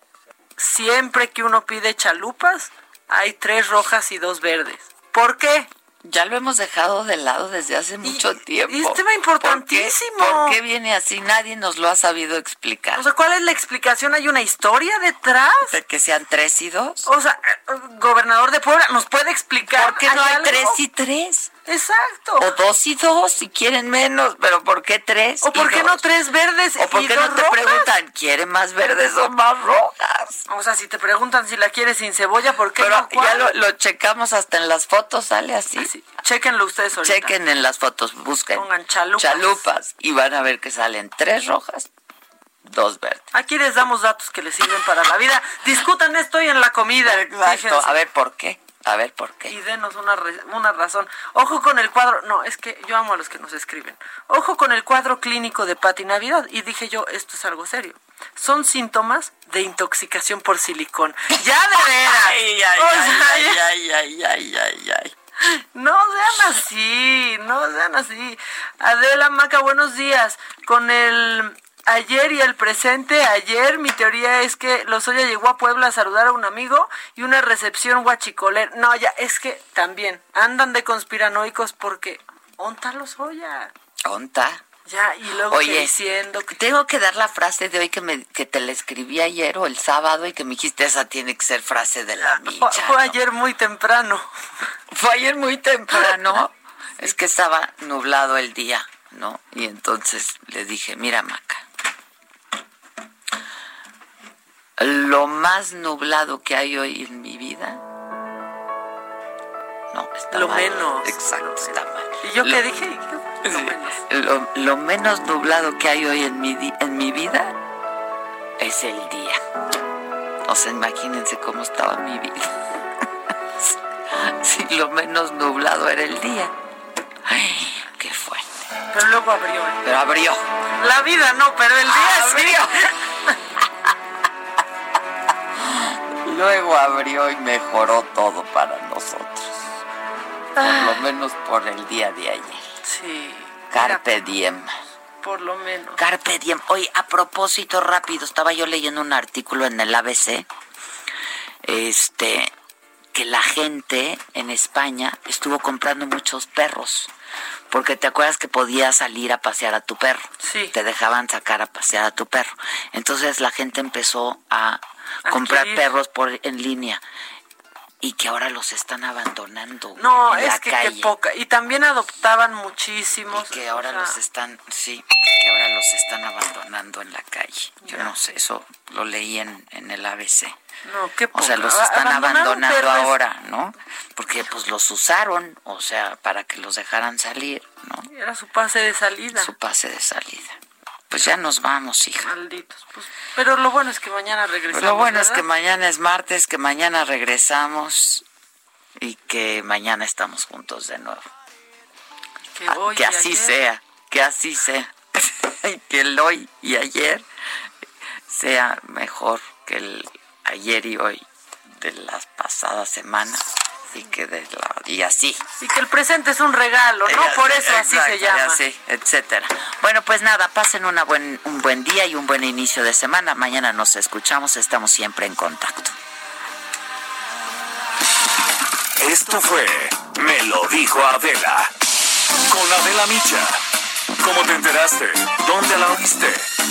siempre que uno pide chalupas, hay tres rojas y dos verdes. ¿Por qué? Ya lo hemos dejado de lado desde hace mucho tiempo. Y es tema importantísimo. ¿Por qué, viene así? Nadie nos lo ha sabido explicar. O sea, ¿cuál es la explicación? ¿Hay una historia detrás? ¿De que sean tres y dos? O sea, eh, gobernador de Puebla, ¿nos puede explicar? ¿Por qué no hay tres y tres? Exacto. O dos y dos, si quieren menos, pero ¿por qué tres? ¿O por qué no tres verdes ¿O por qué no te preguntan, ¿quieren más verdes o más rojas? O sea, si te preguntan si la quieres sin cebolla, ¿por qué pero no? ya lo, lo, checamos hasta en las fotos, sale así. así. Chequenlo ustedes ahorita. Chequen en las fotos, busquen. Pongan chalupas. Chalupas. Y van a ver que salen tres rojas, dos verdes. Aquí les damos datos que les sirven para la vida. Discutan esto y en la comida. Exacto. A ver, ¿por qué? A ver, ¿por qué? Y denos una, una razón. Ojo con el cuadro. No, es que yo amo a los que nos escriben. Ojo con el cuadro clínico de Pati Navidad. Y dije yo, esto es algo serio. Son síntomas de intoxicación por silicón. ¡Ya de veras! ay, ay, O sea, ay, ya- ay, ay, ay, ay, ay. No sean así, no sean así. Adela Maca, buenos días. Con el ayer y el presente, ayer mi teoría es que Lozoya llegó a Puebla a saludar a un amigo y una recepción guachicolera. No, ya, es que también andan de conspiranoicos porque onta Lozoya. Onta. Ya, y luego que diciendo que tengo que dar la frase de hoy que me que te la escribí ayer o el sábado y que me dijiste esa tiene que ser frase de la fue, micha. fue ¿no? ayer muy temprano. Fue ayer muy temprano. Es que estaba nublado el día, ¿no? Y entonces le dije, mira, Maca, lo más nublado que hay hoy en mi vida. No, está Lo mal. menos. Exacto, está mal. ¿Y yo Lo- qué dije? Lo menos. Lo, lo menos nublado que hay hoy en mi, en mi vida es el día. O sea, imagínense cómo estaba mi vida. si lo menos nublado era el día. Ay, qué fuerte. Pero luego abrió. ¿eh? Pero abrió. La vida no, pero el día sí. Luego abrió y mejoró todo para nosotros. Por lo menos por el día de ayer. Sí. Carpe diem. Por lo menos. Carpe diem. Oye, a propósito rápido, estaba yo leyendo un artículo en el ABC, este, que la gente en España estuvo comprando muchos perros, porque te acuerdas que podías salir a pasear a tu perro, Sí. te dejaban sacar a pasear a tu perro, entonces la gente empezó a comprar perros por en línea y que ahora los están abandonando No, en es la que calle. qué poca. Y también adoptaban muchísimos. que ahora o sea, los están, sí, que ahora los están abandonando en la calle. Yo no sé, eso lo leí en, en el ABC. No, qué O poca. sea, los están abandonando ahora, ¿no? Porque pues los usaron, o sea, para que los dejaran salir, ¿no? Era su pase de salida. Su pase de salida. Pues ya nos vamos, hija. Malditos. Pues, pero lo bueno es que mañana regresamos. Lo bueno es ¿verdad? que mañana es martes, que mañana regresamos y que mañana estamos juntos de nuevo. Que, ah, que así sea, que así sea. que el hoy y ayer sea mejor que el ayer y hoy de las pasadas semanas y que de la, y así. Y que el presente es un regalo no por eso así se llama. así etcétera. Bueno pues nada pasen una buen un buen día y un buen inicio de semana. Mañana nos escuchamos estamos siempre en contacto. Esto fue me lo dijo Adela con Adela Micha ¿Cómo te enteraste? ¿Dónde la oíste?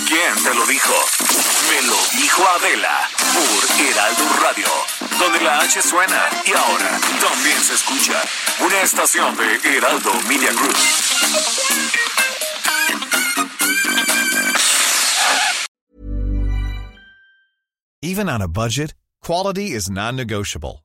¿Quién te lo dijo? Me lo dijo Adela por Heraldo Radio, donde la H suena y ahora también se escucha. Una estación de Heraldo Media Group. Even on a budget, quality is non-negotiable.